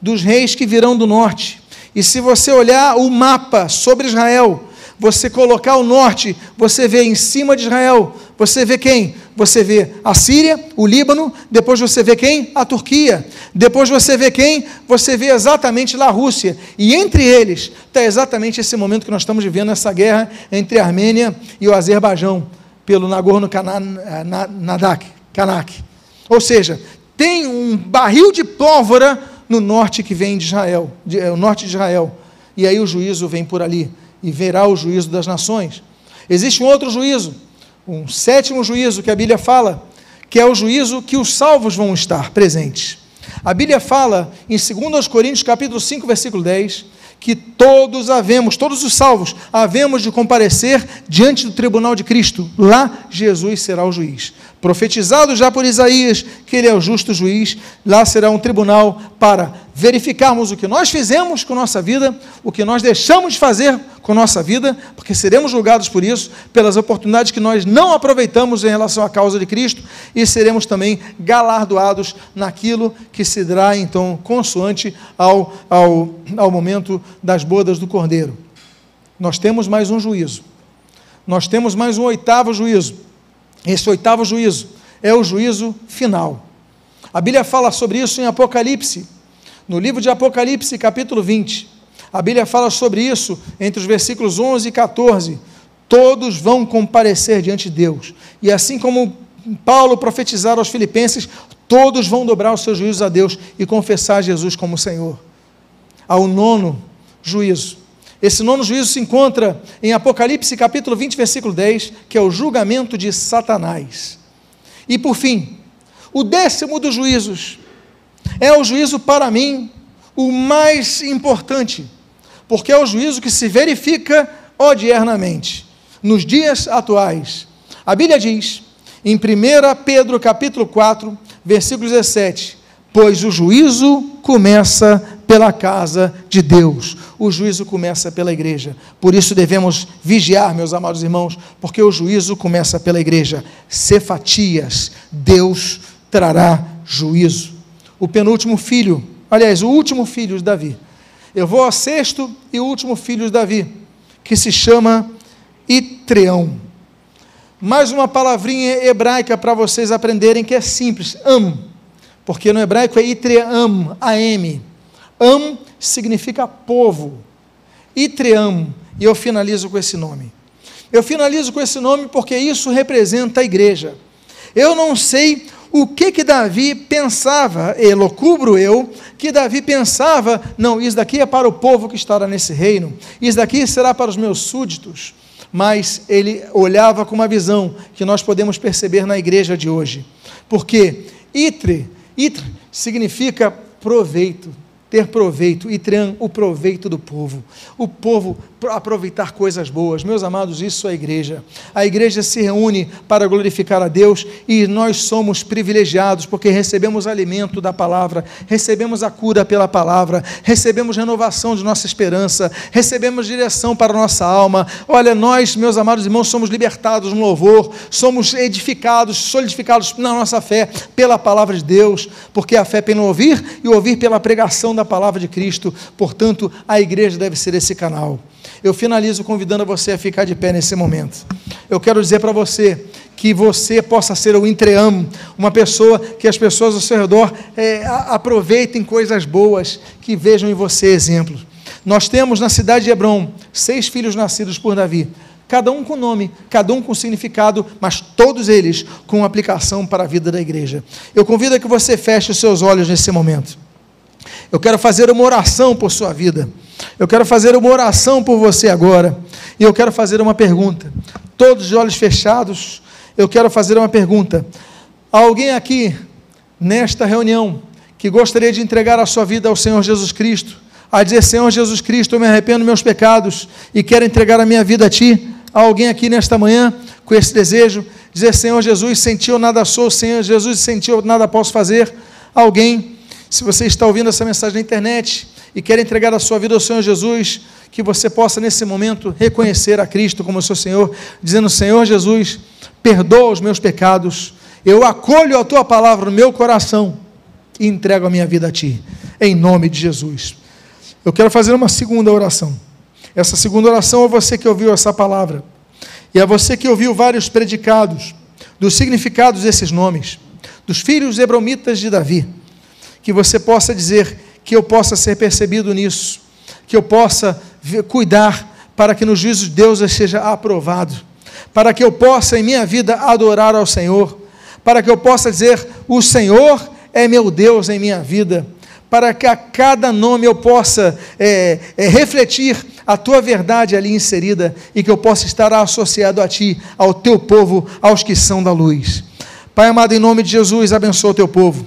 dos reis que virão do norte. E se você olhar o mapa sobre Israel, você colocar o norte, você vê em cima de Israel, você vê quem? Você vê a Síria, o Líbano, depois você vê quem? A Turquia. Depois você vê quem? Você vê exatamente lá a Rússia. E entre eles está exatamente esse momento que nós estamos vivendo, essa guerra entre a Armênia e o Azerbaijão, pelo Nagorno-Karabakh. Ou seja, tem um barril de pólvora no norte que vem de Israel, de, é, o norte de Israel. E aí o juízo vem por ali e verá o juízo das nações. Existe um outro juízo, um sétimo juízo que a Bíblia fala, que é o juízo que os salvos vão estar presentes. A Bíblia fala em 2 Coríntios capítulo 5, versículo 10, que todos havemos, todos os salvos, havemos de comparecer diante do tribunal de Cristo. Lá Jesus será o juiz profetizado já por Isaías, que ele é o justo juiz, lá será um tribunal para verificarmos o que nós fizemos com nossa vida, o que nós deixamos de fazer com nossa vida, porque seremos julgados por isso, pelas oportunidades que nós não aproveitamos em relação à causa de Cristo, e seremos também galardoados naquilo que se dará, então, consoante ao, ao, ao momento das bodas do Cordeiro. Nós temos mais um juízo. Nós temos mais um oitavo juízo esse oitavo juízo é o juízo final. A Bíblia fala sobre isso em Apocalipse, no livro de Apocalipse, capítulo 20. A Bíblia fala sobre isso entre os versículos 11 e 14. Todos vão comparecer diante de Deus. E assim como Paulo profetizar aos filipenses, todos vão dobrar os seus juízos a Deus e confessar Jesus como Senhor. Ao nono juízo, esse nono juízo se encontra em Apocalipse capítulo 20, versículo 10, que é o julgamento de Satanás. E por fim, o décimo dos juízos é o juízo para mim o mais importante, porque é o juízo que se verifica odiernamente nos dias atuais. A Bíblia diz em 1 Pedro capítulo 4, versículo 17: "Pois o juízo começa pela casa de Deus. O juízo começa pela igreja. Por isso devemos vigiar, meus amados irmãos, porque o juízo começa pela igreja. Cefatias, Deus trará juízo. O penúltimo filho, aliás, o último filho de Davi. Eu vou ao sexto e último filho de Davi, que se chama Itreão. Mais uma palavrinha hebraica para vocês aprenderem que é simples, am, porque no hebraico é Itream, am Am significa povo. Itream. E eu finalizo com esse nome. Eu finalizo com esse nome porque isso representa a igreja. Eu não sei o que que Davi pensava, elocubro eu, que Davi pensava, não, isso daqui é para o povo que estará nesse reino, isso daqui será para os meus súditos, mas ele olhava com uma visão que nós podemos perceber na igreja de hoje, porque itre, itre significa proveito, ter proveito, e trem, o proveito do povo. O povo aproveitar coisas boas. Meus amados, isso é a igreja. A igreja se reúne para glorificar a Deus e nós somos privilegiados porque recebemos alimento da palavra, recebemos a cura pela palavra, recebemos renovação de nossa esperança, recebemos direção para a nossa alma. Olha, nós, meus amados irmãos, somos libertados no louvor, somos edificados, solidificados na nossa fé pela palavra de Deus, porque a fé pelo ouvir e ouvir pela pregação da palavra de Cristo, portanto, a igreja deve ser esse canal. Eu finalizo convidando você a ficar de pé nesse momento. Eu quero dizer para você que você possa ser o entreamo, uma pessoa que as pessoas ao seu redor é, aproveitem coisas boas, que vejam em você exemplos. Nós temos na cidade de Hebron seis filhos nascidos por Davi, cada um com nome, cada um com significado, mas todos eles com aplicação para a vida da igreja. Eu convido a que você feche os seus olhos nesse momento. Eu quero fazer uma oração por sua vida. Eu quero fazer uma oração por você agora. E eu quero fazer uma pergunta. Todos de olhos fechados, eu quero fazer uma pergunta. Alguém aqui, nesta reunião, que gostaria de entregar a sua vida ao Senhor Jesus Cristo? A dizer, Senhor Jesus Cristo, eu me arrependo dos meus pecados e quero entregar a minha vida a Ti? Há alguém aqui nesta manhã com esse desejo? Dizer, Senhor Jesus, sentiu nada sou, Senhor Jesus, sentiu nada posso fazer? Alguém se você está ouvindo essa mensagem na internet e quer entregar a sua vida ao Senhor Jesus, que você possa nesse momento reconhecer a Cristo como seu Senhor, dizendo: Senhor Jesus, perdoa os meus pecados, eu acolho a tua palavra no meu coração e entrego a minha vida a ti, em nome de Jesus. Eu quero fazer uma segunda oração. Essa segunda oração é você que ouviu essa palavra, e é você que ouviu vários predicados dos significados desses nomes, dos filhos hebromitas de Davi que você possa dizer que eu possa ser percebido nisso, que eu possa cuidar para que no juízo de Deus eu seja aprovado, para que eu possa em minha vida adorar ao Senhor, para que eu possa dizer: O Senhor é meu Deus em minha vida, para que a cada nome eu possa é, é, refletir a tua verdade ali inserida e que eu possa estar associado a ti, ao teu povo, aos que são da luz. Pai amado, em nome de Jesus, abençoa o teu povo.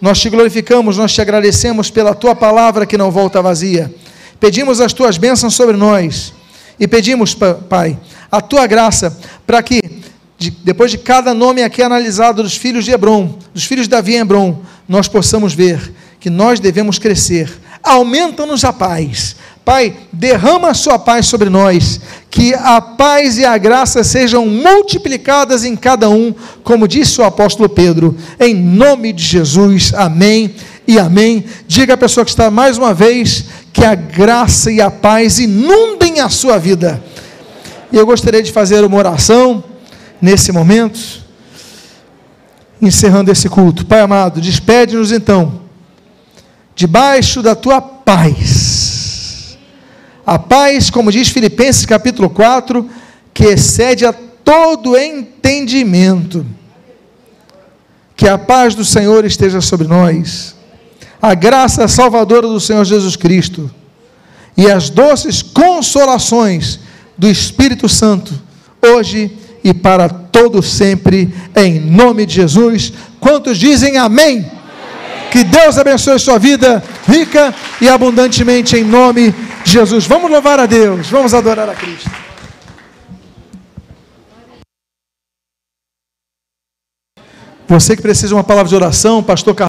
Nós te glorificamos, nós te agradecemos pela tua palavra que não volta vazia. Pedimos as tuas bênçãos sobre nós e pedimos, Pai, a tua graça para que, depois de cada nome aqui analisado dos filhos de Hebron, dos filhos de Davi em Hebron, nós possamos ver que nós devemos crescer. Aumenta-nos a paz, Pai, derrama a sua paz sobre nós, que a paz e a graça sejam multiplicadas em cada um, como disse o apóstolo Pedro, em nome de Jesus, amém e amém. Diga à pessoa que está mais uma vez que a graça e a paz inundem a sua vida. E eu gostaria de fazer uma oração nesse momento, encerrando esse culto. Pai amado, despede-nos então, debaixo da tua paz a paz, como diz Filipenses capítulo 4, que excede a todo entendimento. Que a paz do Senhor esteja sobre nós. A graça salvadora do Senhor Jesus Cristo e as doces consolações do Espírito Santo, hoje e para todo sempre, em nome de Jesus. Quantos dizem amém? amém. Que Deus abençoe sua vida rica e abundantemente em nome de Jesus. Vamos louvar a Deus, vamos adorar a Cristo. Você que precisa de uma palavra de oração, pastor Carlos.